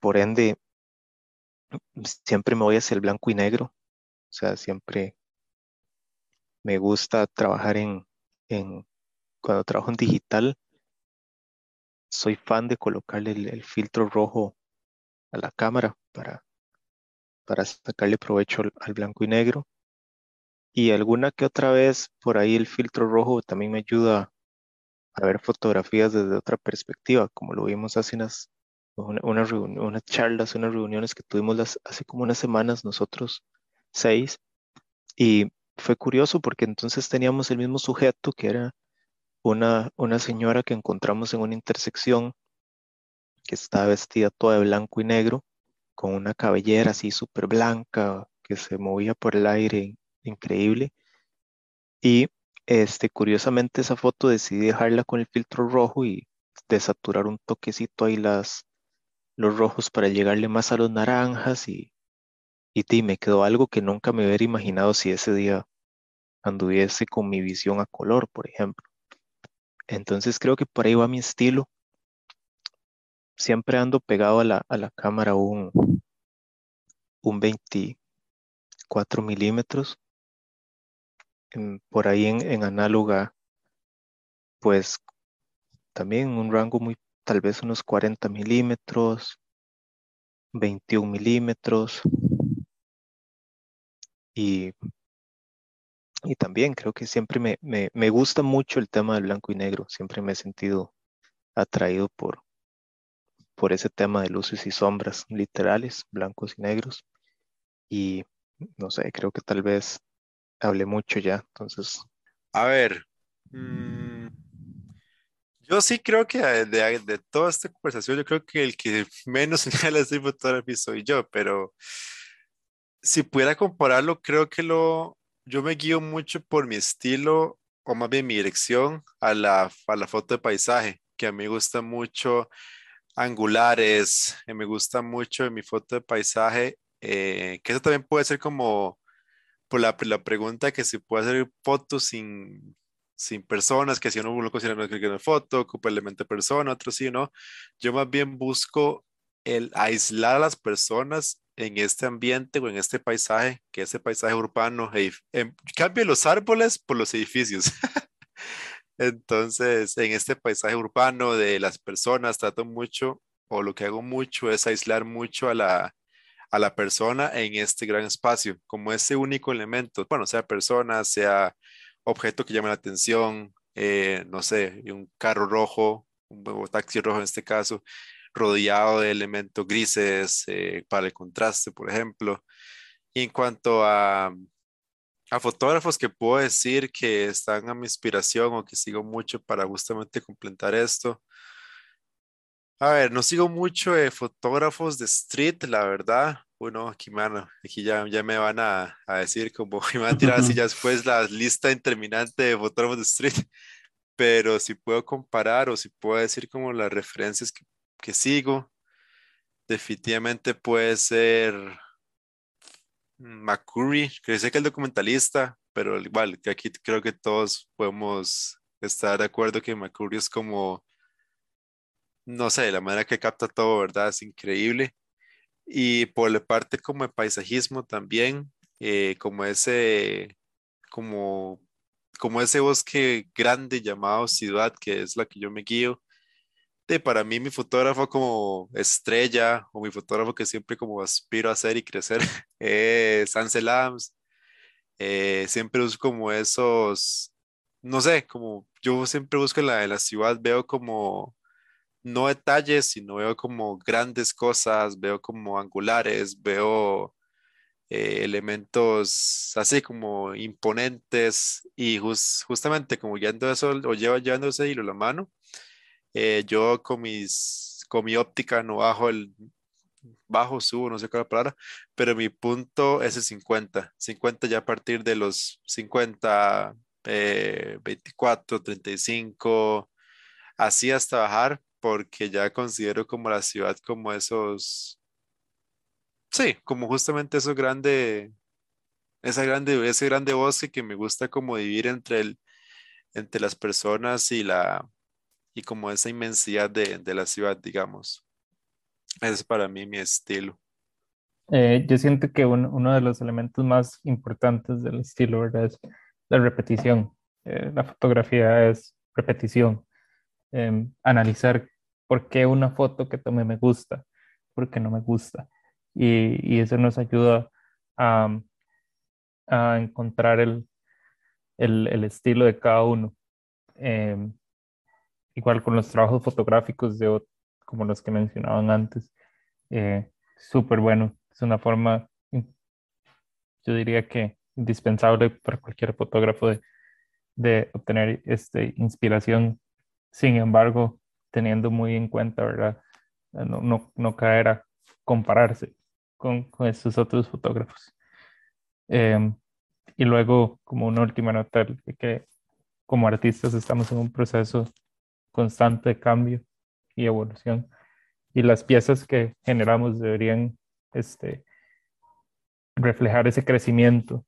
Por ende, siempre me voy hacia el blanco y negro. O sea, siempre me gusta trabajar en, en cuando trabajo en digital, soy fan de colocarle el, filtro rojo a la cámara para, para sacarle provecho al, blanco y negro. Y alguna que otra vez por ahí el filtro rojo también me ayuda a ver fotografías desde otra perspectiva, como lo vimos hace unas, una, unas charlas, unas reuniones que tuvimos las, hace como unas semanas nosotros seis. Y fue curioso porque entonces teníamos el mismo sujeto que era una, una señora que encontramos en una intersección que estaba vestida toda de blanco y negro, con una cabellera así súper blanca que se movía por el aire increíble. Y este, curiosamente esa foto decidí dejarla con el filtro rojo y desaturar un toquecito ahí las, los rojos para llegarle más a los naranjas y, y me quedó algo que nunca me hubiera imaginado si ese día anduviese con mi visión a color, por ejemplo. Entonces creo que por ahí va mi estilo. Siempre ando pegado a la, a la cámara un, un 24 milímetros. por ahí en, en análoga, pues también un rango muy, tal vez unos 40 milímetros, 21 milímetros. Y y también creo que siempre me, me, gusta mucho el tema del blanco y negro, siempre me he sentido atraído por, por ese tema de luces y sombras literales, blancos y negros. Y no sé, creo que tal vez hablé mucho ya, entonces. A ver, mm, yo sí creo que de, de, toda esta conversación, yo creo que el que menos señala este fotografía soy yo, pero si pudiera compararlo, creo que lo, yo me guío mucho por mi estilo, o más bien mi dirección, a la, a la foto de paisaje, que a mí me gusta mucho angulares, eh, me gusta mucho mi foto de paisaje, eh, que eso también puede ser como por la, la, pregunta que si puede hacer fotos sin, sin personas, que si uno lo considera una foto, ocupa el elemento de persona, otro sí, ¿no? Yo más bien busco el aislar a las personas en este ambiente o en este paisaje, que es el paisaje urbano, em, cambio los árboles por los edificios. Entonces, en este paisaje urbano de las personas, trato mucho, o lo que hago mucho es aislar mucho a la, a la persona en este gran espacio, como ese único elemento, bueno, sea persona, sea objeto que llame la atención, eh, no sé, un carro rojo, un taxi rojo en este caso, rodeado de elementos grises eh, para el contraste, por ejemplo. Y en cuanto a, a fotógrafos que puedo decir que están a mi inspiración o que sigo mucho para justamente completar esto. A ver, no sigo mucho de fotógrafos de street, la verdad. Bueno, aquí, mano, aquí ya, ya me van a, a decir como me van a tirar así ya después la lista interminante de fotógrafos de street. Pero si puedo comparar o si puedo decir como las referencias que que sigo. Definitivamente puede ser McCurry, que sé que es documentalista, pero igual, que aquí creo que todos podemos estar de acuerdo que McCurry es como, no sé, la manera que capta todo, ¿verdad? Es increíble. Y por la parte como de paisajismo también, eh, como ese, como, como ese bosque grande llamado ciudad, que es la que yo me guío, para mí mi fotógrafo como estrella o mi fotógrafo que siempre como aspiro a ser y crecer es Ansel Adams. Eh, siempre busco como esos, no sé, como yo siempre busco en la, la ciudad, veo como no detalles, sino veo como grandes cosas, veo como angulares, veo eh, elementos así como imponentes y justamente como guiando eso o lleva llevando ese hilo la mano, eh, yo con, mis, con mi óptica no bajo el, bajo, subo, no sé cuál es la palabra, pero mi punto es el 50. 50 ya a partir de los 50, 24, 35, así hasta bajar, porque ya considero como la ciudad como esos, sí, como justamente esos grande, esa grande, ese grande bosque que me gusta como vivir entre el, entre las personas y la, y como esa inmensidad de, de la ciudad, digamos. Ese es para mí mi estilo. Eh, yo siento que uno de los elementos más importantes del estilo ¿verdad? es la repetición. Eh, la fotografía es repetición. Em, analizar por qué una foto que tomé me gusta, por qué no me gusta. Y, y eso nos ayuda a, a encontrar el, el, el, estilo de cada uno. Igual con los trabajos fotográficos de, como los que mencionaban antes, eh, súper bueno. Es una forma, yo diría que indispensable para cualquier fotógrafo de, de obtener este, inspiración. Sin embargo, teniendo muy en cuenta, ¿verdad? No, no, no caer a compararse con, con estos otros fotógrafos. Eh, y luego, como una última nota, que como artistas estamos en un proceso constante cambio y evolución. Y las piezas que generamos deberían este, reflejar ese crecimiento,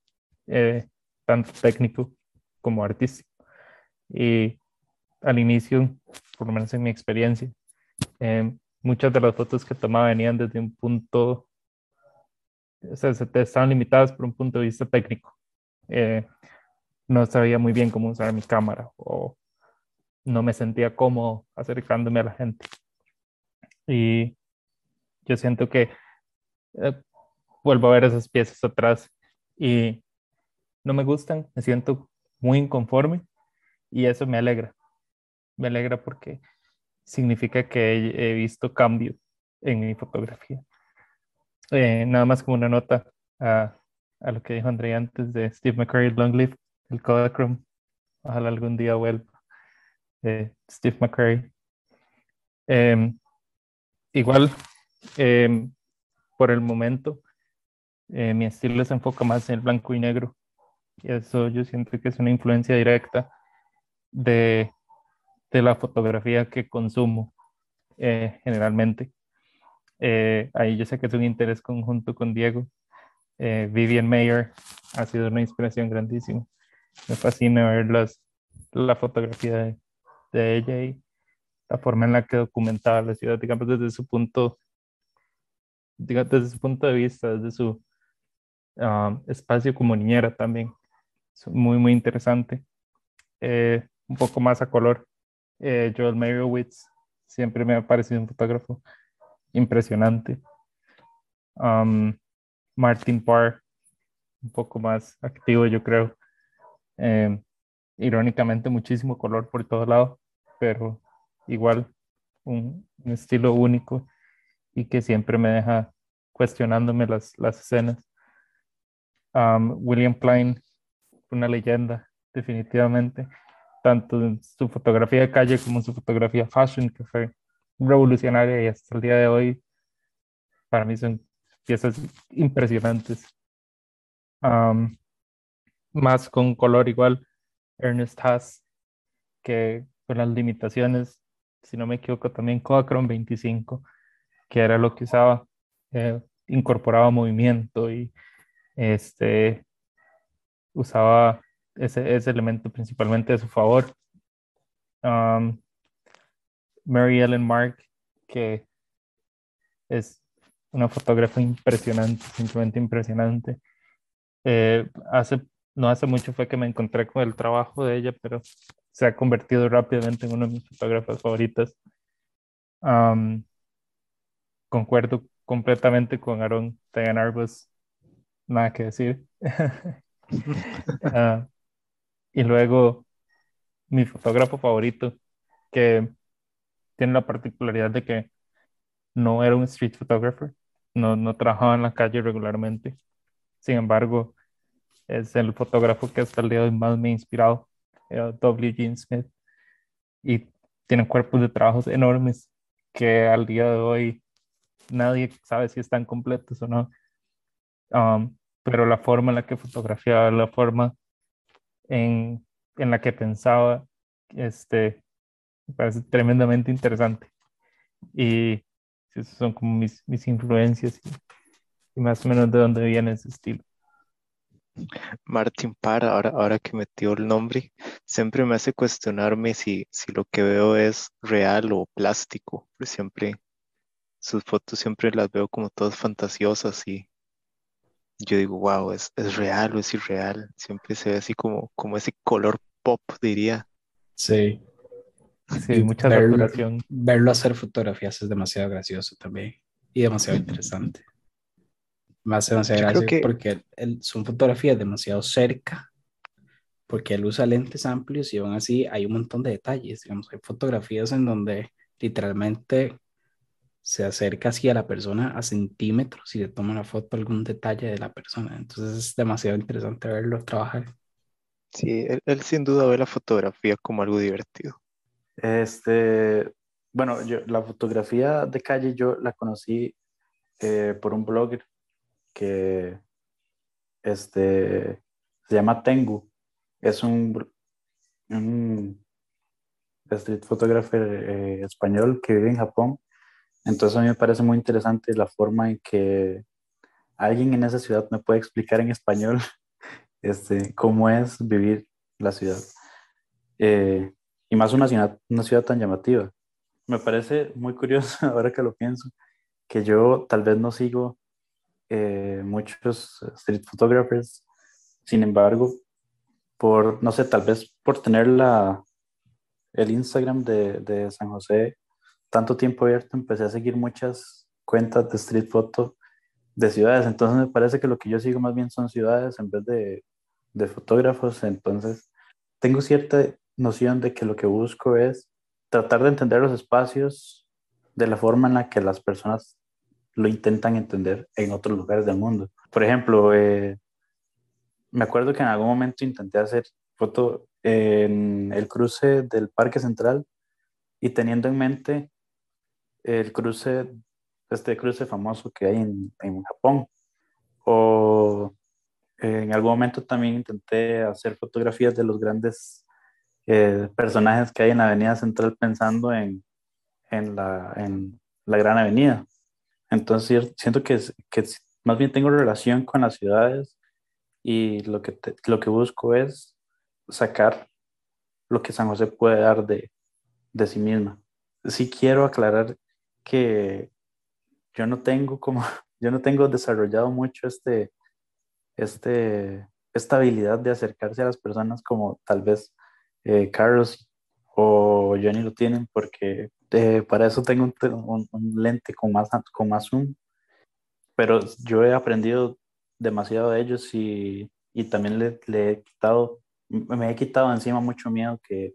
eh, tanto técnico como artístico. Y al inicio, por lo menos en mi experiencia, eh, muchas de las fotos que tomaba venían desde un punto, o sea, estaban limitadas por un punto de vista técnico. Eh, no sabía muy bien cómo usar mi cámara o no me sentía cómodo acercándome a la gente. Y yo siento que eh, vuelvo a ver esas piezas atrás y no me gustan, me siento muy inconforme y eso me alegra. Me alegra porque significa que he, visto cambio en mi fotografía. Eh, nada más como una nota a, a, lo que dijo André antes de Steve McCurry, Long Live, el Kodachrome. Ojalá algún día vuelva. Steve McCurry. Em, igual, em, por el momento, eh, mi estilo se enfoca más en el blanco y negro. Y eso yo siento que es una influencia directa de, de la fotografía que consumo eh, generalmente. Eh, ahí yo sé que es un interés conjunto con Diego. Vivian Mayer ha sido una inspiración grandísima. Me fascina ver las, la fotografía de, de ella y la forma en la que documentaba la ciudad, digamos, desde su punto, digamos, desde su punto de vista, desde su um, espacio como niñera también. Es muy, muy interesante. Eh, un poco más a color. Eh, Joel Meyerowitz siempre me ha parecido un fotógrafo impresionante. Um, Martin Parr, un poco más activo, yo creo. Eh, irónicamente muchísimo color por todo lado, pero igual un, estilo único y que siempre me deja cuestionándome las, las escenas. Um, William Klein, una leyenda, definitivamente, tanto en su fotografía de calle como en su fotografía fashion, que fue revolucionaria y hasta el día de hoy para mí son piezas impresionantes. Um, más con color igual. Ernest Haas, que con las limitaciones, si no me equivoco, también Kodachrome 25, que era lo que usaba, eh, incorporaba movimiento y este, usaba ese, elemento principalmente a su favor. Um, Mary Ellen Mark, que es una fotógrafa impresionante, simplemente impresionante. Eh, hace no hace mucho fue que me encontré con el trabajo de ella, pero se ha convertido rápidamente en una de mis fotógrafas favoritas. concuerdo completamente con Aaron Diane Arbus, nada que decir. Ah, y luego mi fotógrafo favorito, que tiene la particularidad de que no era un street photographer, no, no trabajaba en la calle regularmente. Sin embargo, es el fotógrafo que hasta el día de hoy más me ha inspirado, W. Gene Smith, y tiene cuerpos de trabajos enormes que al día de hoy nadie sabe si están completos o no. Um, pero la forma en la que fotografiaba, la forma en, en la que pensaba, este, parece tremendamente interesante. Y esas son como mis, mis influencias y, más o menos de dónde viene ese estilo. Martin Parr, ahora, ahora que metió el nombre, siempre me hace cuestionarme si, si lo que veo es real o plástico. siempre, sus fotos siempre las veo como todas fantasiosas y yo digo, wow, ¿es, es real o es irreal? Siempre se ve así como, como ese color pop, diría. Sí. Sí, mucha verlo, saturación. verlo hacer fotografías es demasiado gracioso también y demasiado interesante. Me hace demasiado gracia que- porque él- son fotografías demasiado cerca, porque él usa lentes amplios y aún así hay un montón de detalles. Digamos, hay fotografías en donde literalmente se acerca así a la persona a centímetros y le toma una foto algún detalle de la persona. Entonces es demasiado interesante verlo trabajar. Sí, él, él sin duda ve la fotografía como algo divertido. Este, bueno, yo la fotografía de calle yo la conocí eh, por un blogger que este, se llama Tengu. Es un, un street photographer eh, español que vive en Japón. Entonces a mí me parece muy interesante la forma en que alguien en esa ciudad me puede explicar en español este, cómo es vivir la ciudad. Eh, y más una ciudad, una ciudad tan llamativa. Me parece muy curioso, ahora que lo pienso, que yo tal vez no sigo eh, muchos street photographers, sin embargo, por, no sé, tal vez por tener la, el Instagram de, de San José tanto tiempo abierto, empecé a seguir muchas cuentas de street photo de ciudades, entonces me parece que lo que yo sigo más bien son ciudades en vez de, de fotógrafos, entonces tengo cierta noción de que lo que busco es tratar de entender los espacios de la forma en la que las personas lo intentan entender en otros lugares del mundo. Por ejemplo, eh, me acuerdo que en algún momento intenté hacer foto en el cruce del Parque Central y teniendo en mente el cruce, este cruce famoso que hay en, en Japón. O eh, en algún momento también intenté hacer fotografías de los grandes eh, personajes que hay en la Avenida Central pensando en, en, la, en la Gran Avenida. Entonces siento que, que más bien tengo relación con las ciudades y lo que, te, lo que busco es sacar lo que San José puede dar de, de sí misma. Sí quiero aclarar que yo no tengo como, yo no tengo desarrollado mucho este, este, esta habilidad de acercarse a las personas como tal vez eh, Carlos o Johnny lo tienen, porque eh, para eso tengo un, un, un, lente con más, con más zoom, pero yo he aprendido demasiado de ellos y, y también le, le, he quitado, me he quitado encima mucho miedo que,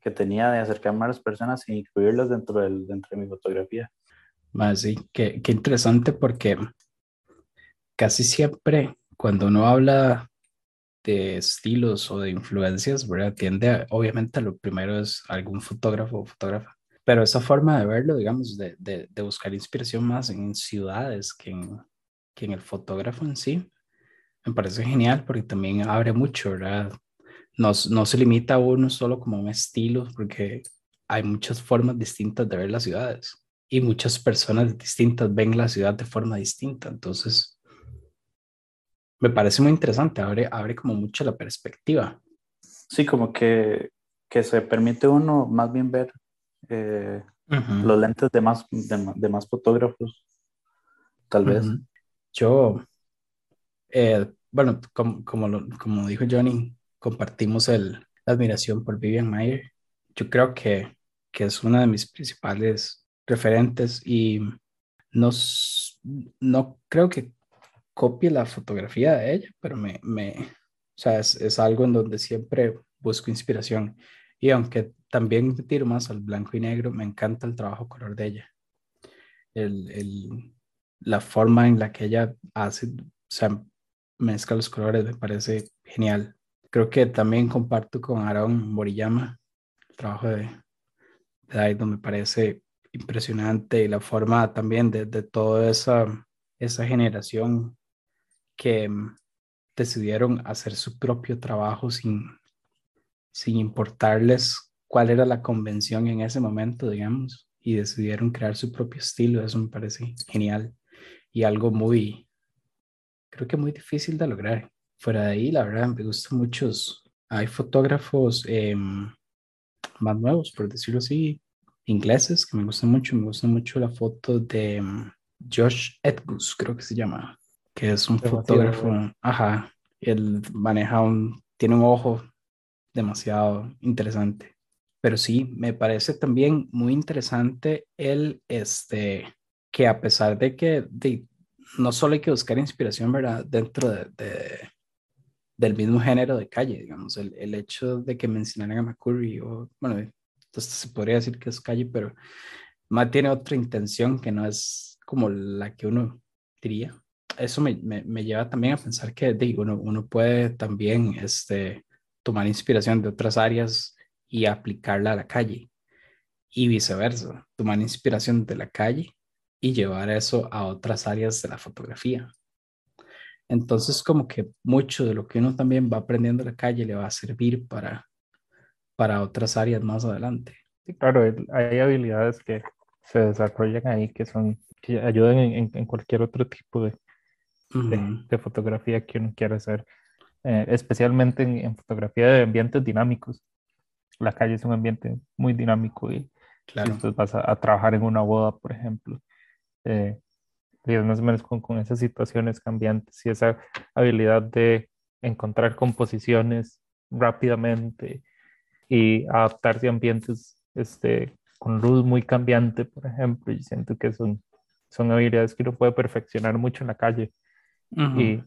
que tenía de acercarme a las personas e incluirlas dentro, del, dentro de mi fotografía. Más sí, qué, qué interesante porque casi siempre cuando uno habla de estilos o de influencias, ¿verdad? Tiende a, obviamente lo primero es algún fotógrafo o fotógrafa, pero esa forma de verlo, digamos, de, de, de buscar inspiración más en ciudades que en, que en el fotógrafo en sí, me parece genial porque también abre mucho, ¿verdad? No, no se limita a uno solo como un estilo, porque hay muchas formas distintas de ver las ciudades y muchas personas distintas ven la ciudad de forma distinta, entonces me parece muy interesante, abre, abre como mucho la perspectiva. Sí, como que, que se permite uno más bien ver eh, uh -huh. los lentes de más, de, de más fotógrafos, tal vez. Uh -huh. Yo, eh, bueno, como, como, lo, como dijo Johnny, compartimos el, la admiración por Vivian Mayer. Yo creo que, que es una de mis principales referentes y no, no creo que copie la fotografía de ella, pero me, me o sea, es, es, algo en donde siempre busco inspiración. Y aunque también me tiro más al blanco y negro, me encanta el trabajo color de ella. El, el, la forma en la que ella hace, o sea, mezcla los colores me parece genial. Creo que también comparto con Aaron Moriyama el trabajo de, de Daido, me parece impresionante y la forma también de, de toda esa, esa generación que mm, decidieron hacer su propio trabajo sin, sin importarles cuál era la convención en ese momento, digamos, y decidieron crear su propio estilo. Eso me parece genial y algo muy, creo que muy difícil de lograr. Fuera de ahí, la verdad, me gustan muchos. Hay fotógrafos em, más nuevos, por decirlo así, ingleses, que me gustan mucho. Me gusta mucho la foto de em, Josh Edgus, creo que se llama, que es un fotógrafo. Ajá, él maneja un, tiene un ojo demasiado interesante. Pero sí, me parece también muy interesante el, este, que a pesar de que no solo hay que buscar inspiración, ¿verdad? Dentro de, del mismo género de calle, digamos, el, el, hecho de que mencionaran a McCurry, o bueno, entonces se podría decir que es calle, pero más tiene otra intención que no es como la que uno diría. Eso me, me, me lleva también a pensar que digo, uno, uno puede también este, tomar inspiración de otras áreas y aplicarla a la calle y viceversa, tomar inspiración de la calle y llevar eso a otras áreas de la fotografía. Entonces, como que mucho de lo que uno también va aprendiendo en la calle le va a servir para, para otras áreas más adelante. claro, hay habilidades que se desarrollan ahí que son que ayudan en, en cualquier otro tipo de, de, fotografía que uno quiera hacer, eh, especialmente en, fotografía de ambientes dinámicos. La calle es un ambiente muy dinámico y claro. si vas a, trabajar en una boda, por ejemplo, eh, más o menos con, con, esas situaciones cambiantes y esa habilidad de encontrar composiciones rápidamente y adaptarse a ambientes este, con luz muy cambiante, por ejemplo, y siento que son, son habilidades que uno puede perfeccionar mucho en la calle y,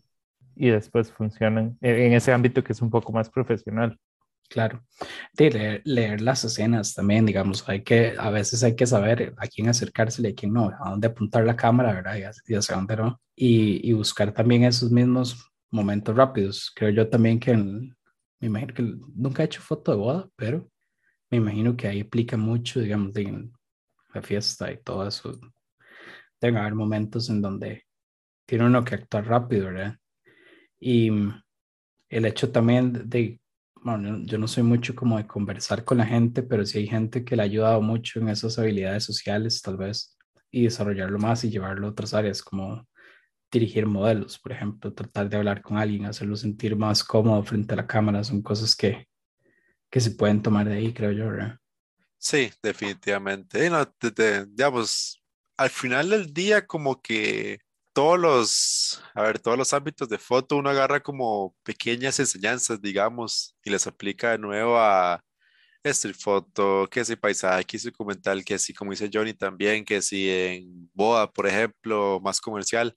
y, después funcionan en ese ámbito que es un poco más profesional. Claro. leer, leer, las escenas también, digamos, hay que, a veces hay que saber a quién acercarse y a quién no, a dónde apuntar la cámara, ¿verdad? Y hacia dónde no. Y, y, buscar también esos mismos momentos rápidos. Creo yo también que, me imagino que nunca he hecho foto de boda, pero me imagino que ahí explica mucho, digamos, de la fiesta y todo eso. Deben haber momentos en donde tiene uno que actuar rápido, ¿verdad? Y el hecho también de bueno, yo no soy mucho como de conversar con la gente, pero sí hay gente que le ha ayudado mucho en esas habilidades sociales, tal vez, y desarrollarlo más y llevarlo a otras áreas, como dirigir modelos, por ejemplo, tratar de hablar con alguien, hacerlo sentir más cómodo frente a la cámara, son cosas que, que se pueden tomar de ahí, creo yo, ¿verdad? Sí, definitivamente. no, digamos, al final del día como que todos los, a ver, todos los ámbitos de foto uno agarra como pequeñas enseñanzas, digamos, y les aplica de nuevo a street photo, que si paisaje, que si documental, que si, como dice Johnny también, que si en boda, por ejemplo, más comercial,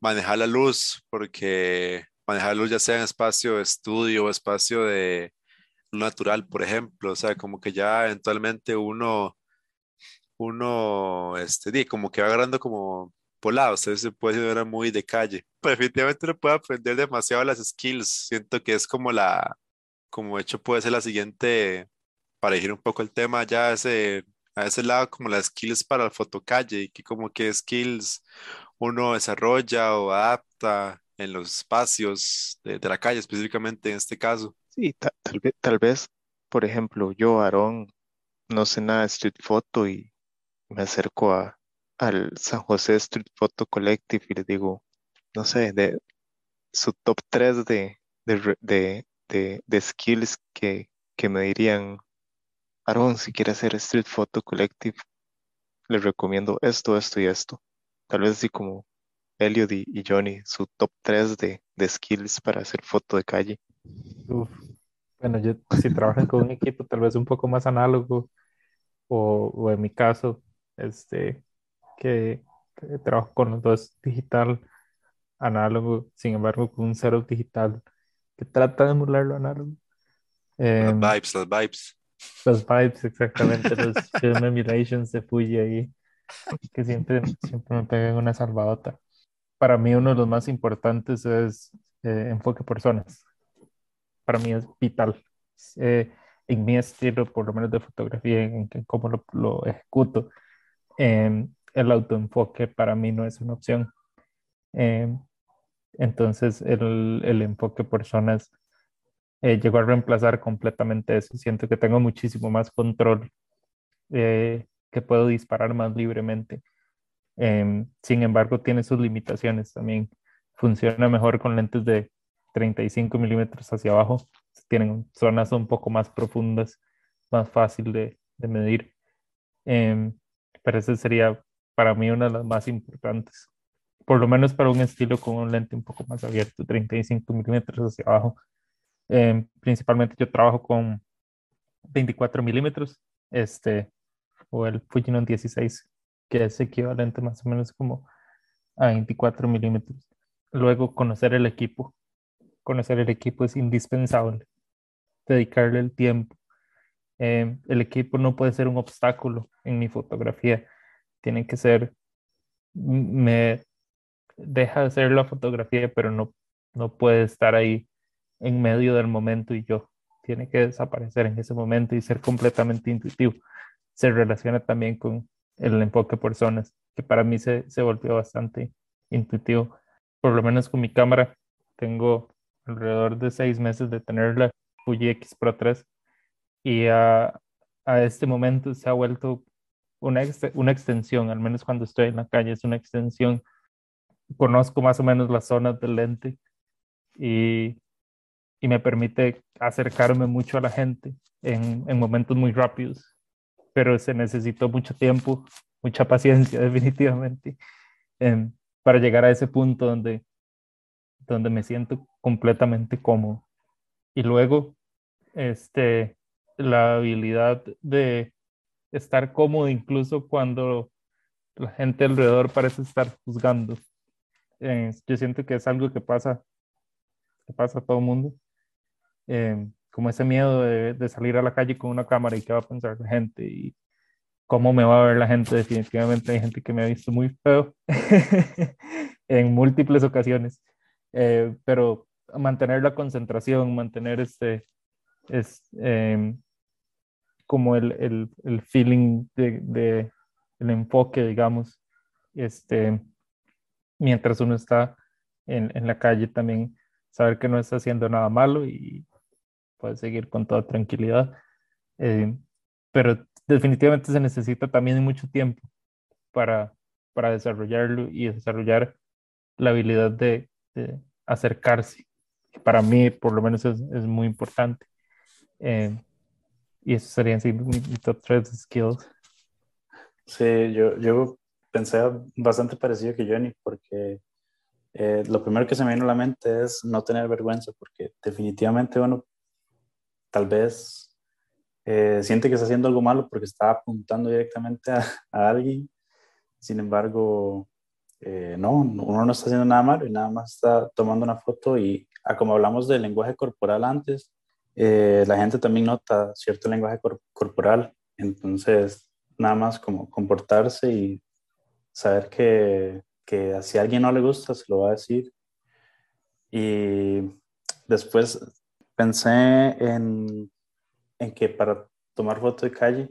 manejar la luz, porque manejar la luz ya sea en espacio de estudio espacio de natural, por ejemplo, o sea, como que ya eventualmente uno, uno, este, como que va agarrando como lado, usted se puede decir era muy de calle. Pero definitivamente no puede aprender demasiado las skills. Siento que es como la, como hecho puede ser la siguiente, para elegir un poco el tema ya ese, a ese lado, como las skills para el fotocalle y que como que skills uno desarrolla o adapta en los espacios de, la calle, específicamente en este caso. Sí, tal, vez, tal vez, por ejemplo, yo, Aarón, no sé nada de street photo y me acerco a, al San José Street Photo Collective y les digo, no sé, de su top 3 de, de, de, skills que, que me dirían, Aaron, si quiere hacer Street Photo Collective, les recomiendo esto, esto y esto. Tal vez así como Elliot y, Johnny, su top 3 de, de, skills para hacer foto de calle. Bueno, yo, si trabajan con un equipo tal vez un poco más análogo, o, o en mi caso, este, que, trabajo con los dos digital, análogo, sin embargo, con un cero digital que trata de emular lo análogo. las em, vibes, las vibes. Las vibes, exactamente, los film emulations de Fuji ahí, que siempre, siempre me pegan una salvadota. Para mí, uno de los más importantes es eh, enfoque personas. Para mí es vital. Eh, en mi estilo, por lo menos de fotografía, en, en cómo lo, lo ejecuto em, el autoenfoque para mí no es una opción. Em, entonces el, el, enfoque por zonas eh, llegó a reemplazar completamente eso. Siento que tengo muchísimo más control, eh, que puedo disparar más libremente. Em, sin embargo, tiene sus limitaciones también. Funciona mejor con lentes de 35 milímetros hacia abajo. Tienen zonas un poco más profundas, más fácil de, de medir. Eh, pero ese sería para mí una de las más importantes. Por lo menos para un estilo con un lente un poco más abierto, 35 milímetros hacia abajo. Em, principalmente yo trabajo con 24 milímetros, este, o el Fujinon 16, que es equivalente más o menos como a 24 milímetros. Luego, conocer el equipo. Conocer el equipo es indispensable. Dedicarle el tiempo. Em, el equipo no puede ser un obstáculo en mi fotografía. Tiene que ser, me deja de ser la fotografía, pero no, no puede estar ahí en medio del momento y yo. Tiene que desaparecer en ese momento y ser completamente intuitivo. Se relaciona también con el enfoque personas, que para mí se, se volvió bastante intuitivo. Por lo menos con mi cámara, tengo alrededor de seis meses de tener la Fuji X Pro 3 y a, a este momento se ha vuelto una, una extensión, al menos cuando estoy en la calle, es una extensión. Conozco más o menos las zonas del lente y y me permite acercarme mucho a la gente en, en momentos muy rápidos, pero se necesitó mucho tiempo, mucha paciencia definitivamente para llegar a ese punto donde, donde me siento completamente cómodo. Y luego, este, la habilidad de estar cómodo incluso cuando la gente alrededor parece estar juzgando. Eh, yo siento que es algo que pasa, que pasa a todo el mundo. Em, como ese miedo de, salir a la calle con una cámara y qué va a pensar la gente y cómo me va a ver la gente. Definitivamente hay gente que me ha visto muy feo en múltiples ocasiones, eh, pero mantener la concentración, mantener este, es em, como el, el, el, feeling de, de, el enfoque, digamos, este, mientras uno está en, en la calle también saber que no está haciendo nada malo y puede seguir con toda tranquilidad. Eh, pero definitivamente se necesita también mucho tiempo para, para desarrollarlo y desarrollar la habilidad de, de acercarse. Para mí, por lo menos, es, es muy importante. Eh, y eso serían sí, mi, top 3 skills. Sí, yo, yo pensé bastante parecido que Johnny, porque eh, lo primero que se me vino a la mente es no tener vergüenza, porque definitivamente uno tal vez eh, siente que está haciendo algo malo porque está apuntando directamente a, alguien. Sin embargo, eh, no, uno no está haciendo nada malo y nada más está tomando una foto y ah, como hablamos del lenguaje corporal antes, eh, la gente también nota cierto lenguaje corporal. Entonces, nada más como comportarse y saber que, que si a alguien no le gusta, se lo va a decir. Y después pensé en, en que para tomar foto de calle,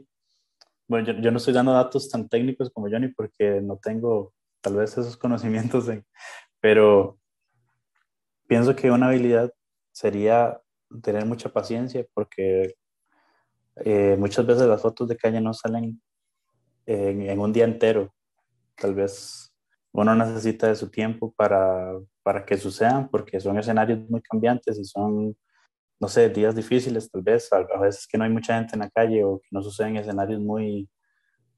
bueno, yo, yo, no estoy dando datos tan técnicos como Johnny porque no tengo tal vez esos conocimientos, pero pienso que una habilidad sería tener mucha paciencia porque eh, muchas veces las fotos de calle no salen en, un día entero. Tal vez uno necesita de su tiempo para, para que sucedan porque son escenarios muy cambiantes y son no sé, días difíciles tal vez, a, veces que no hay mucha gente en la calle o que no suceden escenarios muy,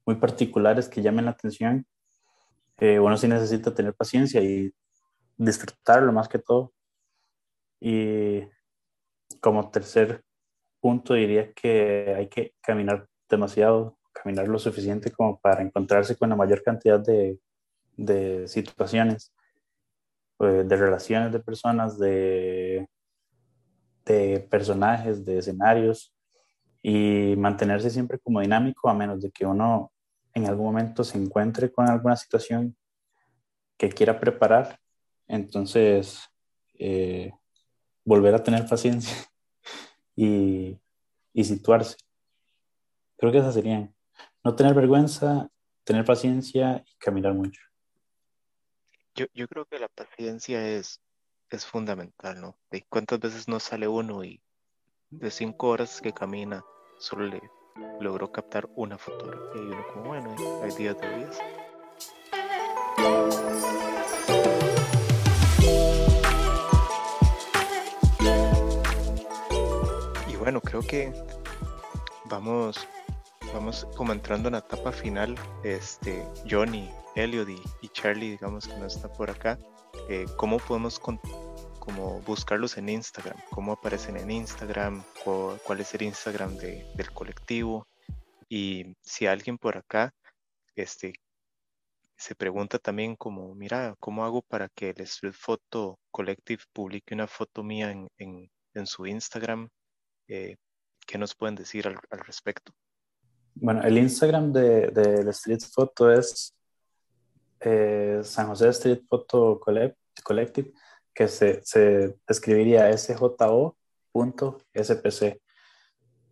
muy particulares que llamen la atención, eh, uno sí necesita tener paciencia y disfrutarlo más que todo. Y como tercer punto diría que hay que caminar demasiado, caminar lo suficiente como para encontrarse con la mayor cantidad de, de situaciones, eh, de relaciones de personas, de de personajes, de escenarios y mantenerse siempre como dinámico a menos de que uno en algún momento se encuentre con alguna situación que quiera preparar. Entonces, eh, volver a tener paciencia y, y situarse. Creo que esas serían. No tener vergüenza, tener paciencia y caminar mucho. Yo, yo creo que la paciencia es, es fundamental, ¿no? De cuántas veces no sale uno y de cinco horas que camina solo le logró captar una fotografía y uno como, bueno, hay días de días. Bueno, creo que vamos, vamos como entrando en la etapa final. Este, Johnny, Elliot y, Charlie, digamos que no está por acá. Eh, ¿Cómo podemos como buscarlos en Instagram? ¿Cómo aparecen en Instagram? ¿Cuál, es el Instagram del colectivo? Y si alguien por acá este, se pregunta también como, mira, ¿cómo hago para que el Street Photo Collective publique una foto mía en, en, su Instagram? Eh, ¿Qué nos pueden decir al, respecto? Bueno, el Instagram del de, Street Photo es eh, San José Street Photo Collective, que se, se escribiría sjo.spc.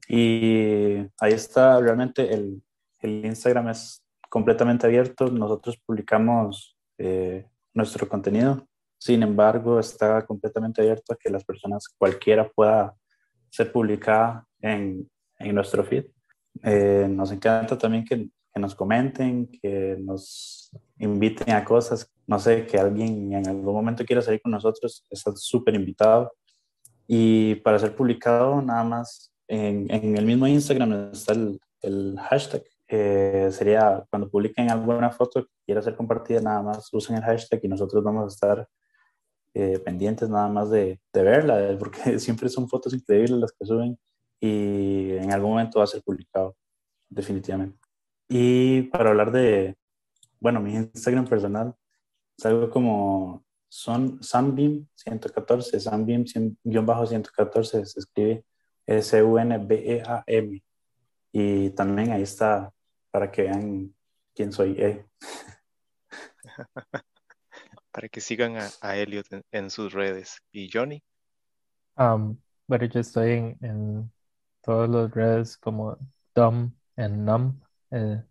Y ahí está realmente el, el Instagram es completamente abierto. Nosotros publicamos eh, nuestro contenido. Sin embargo, está completamente abierto a que las personas, cualquiera pueda ser publicada en, en nuestro feed. Eh, nos encanta también que, que, nos comenten, que nos inviten a cosas. No sé, que alguien en algún momento quiera salir con nosotros, está súper invitado. Y para ser publicado, nada más en, en el mismo Instagram está el, el hashtag eh, sería cuando publiquen alguna foto que quiera ser compartida, nada más usen el hashtag y nosotros vamos a estar eh, pendientes nada más de, de, verla, porque siempre son fotos increíbles las que suben y en algún momento va a ser publicado, definitivamente. Y para hablar de, bueno, mi Instagram personal, es algo como son Sunbeam 114, Sunbeam 114 se escribe S-U-N-B-E-A-M. Y también ahí está para que vean quién soy. Eh. para que sigan a, Elliot en, sus redes. ¿Y Johnny? Um, bueno, yo estoy en, en todas las redes como Dom en Num, eh,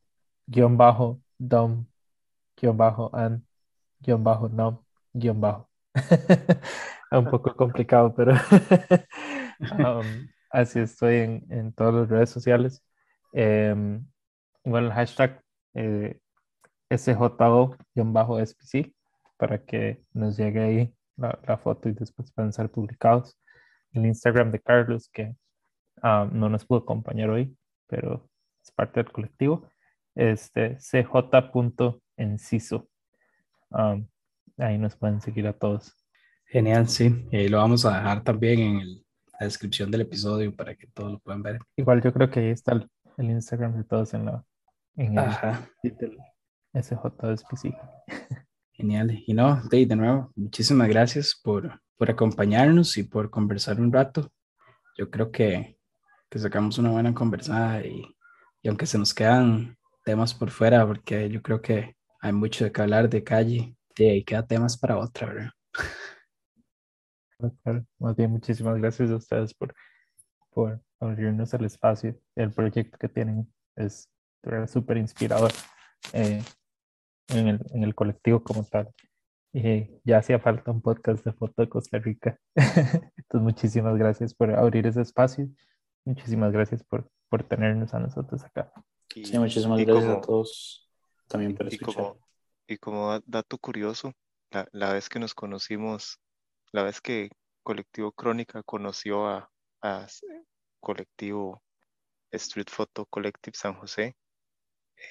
guion bajo Dom, guion bajo and, guion bajo Num, guion bajo. un poco complicado, pero um, así estoy en, en todas las redes sociales. Em, bueno, el hashtag eh, SJO-SPC para que nos llegue ahí la, foto y después puedan ser publicados. El Instagram de Carlos, que ah, no nos pudo acompañar hoy, pero es parte del colectivo, este cj.enciso. Um, ahí nos pueden seguir a todos. Genial, sí. Y lo vamos a dejar también en la descripción del episodio para que todos lo puedan ver. Igual yo creo que ahí está el, el Instagram de todos en la, en Ajá. el SJ Genial. Y no, Dave, de nuevo, muchísimas gracias por, por acompañarnos y por conversar un rato. Yo creo que, que sacamos una buena conversada y, y, aunque se nos quedan temas por fuera, porque yo creo que hay mucho de que hablar de calle, y ahí queda temas para otra, ¿verdad? Más bien, muchísimas gracias a ustedes por, por abrirnos el espacio. El proyecto que tienen es súper inspirador eh, en, el, en, el, colectivo como tal. Y ya hacía falta un podcast de foto de Costa Rica. Entonces, muchísimas gracias por abrir ese espacio. Muchísimas gracias por, por tenernos a nosotros acá. sí, muchísimas gracias a todos también por escuchar. Y como, y como dato curioso, la, la, vez que nos conocimos, la vez que Colectivo Crónica conoció a, a Colectivo Street Photo Collective San José,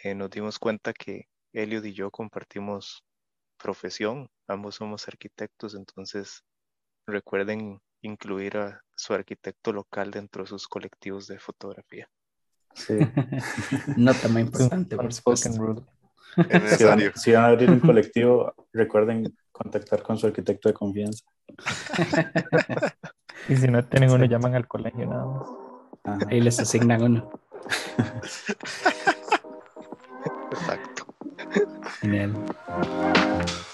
eh, nos dimos cuenta que Elliot y yo compartimos profesión, ambos somos arquitectos, entonces recuerden incluir a su arquitecto local dentro de sus colectivos de fotografía. Sí. Nota muy importante, por supuesto. Si van, si van, a abrir un colectivo, recuerden contactar con su arquitecto de confianza. y si no tienen uno, llaman al colegio nada más. Ahí les asignan uno. Exacto. Genial.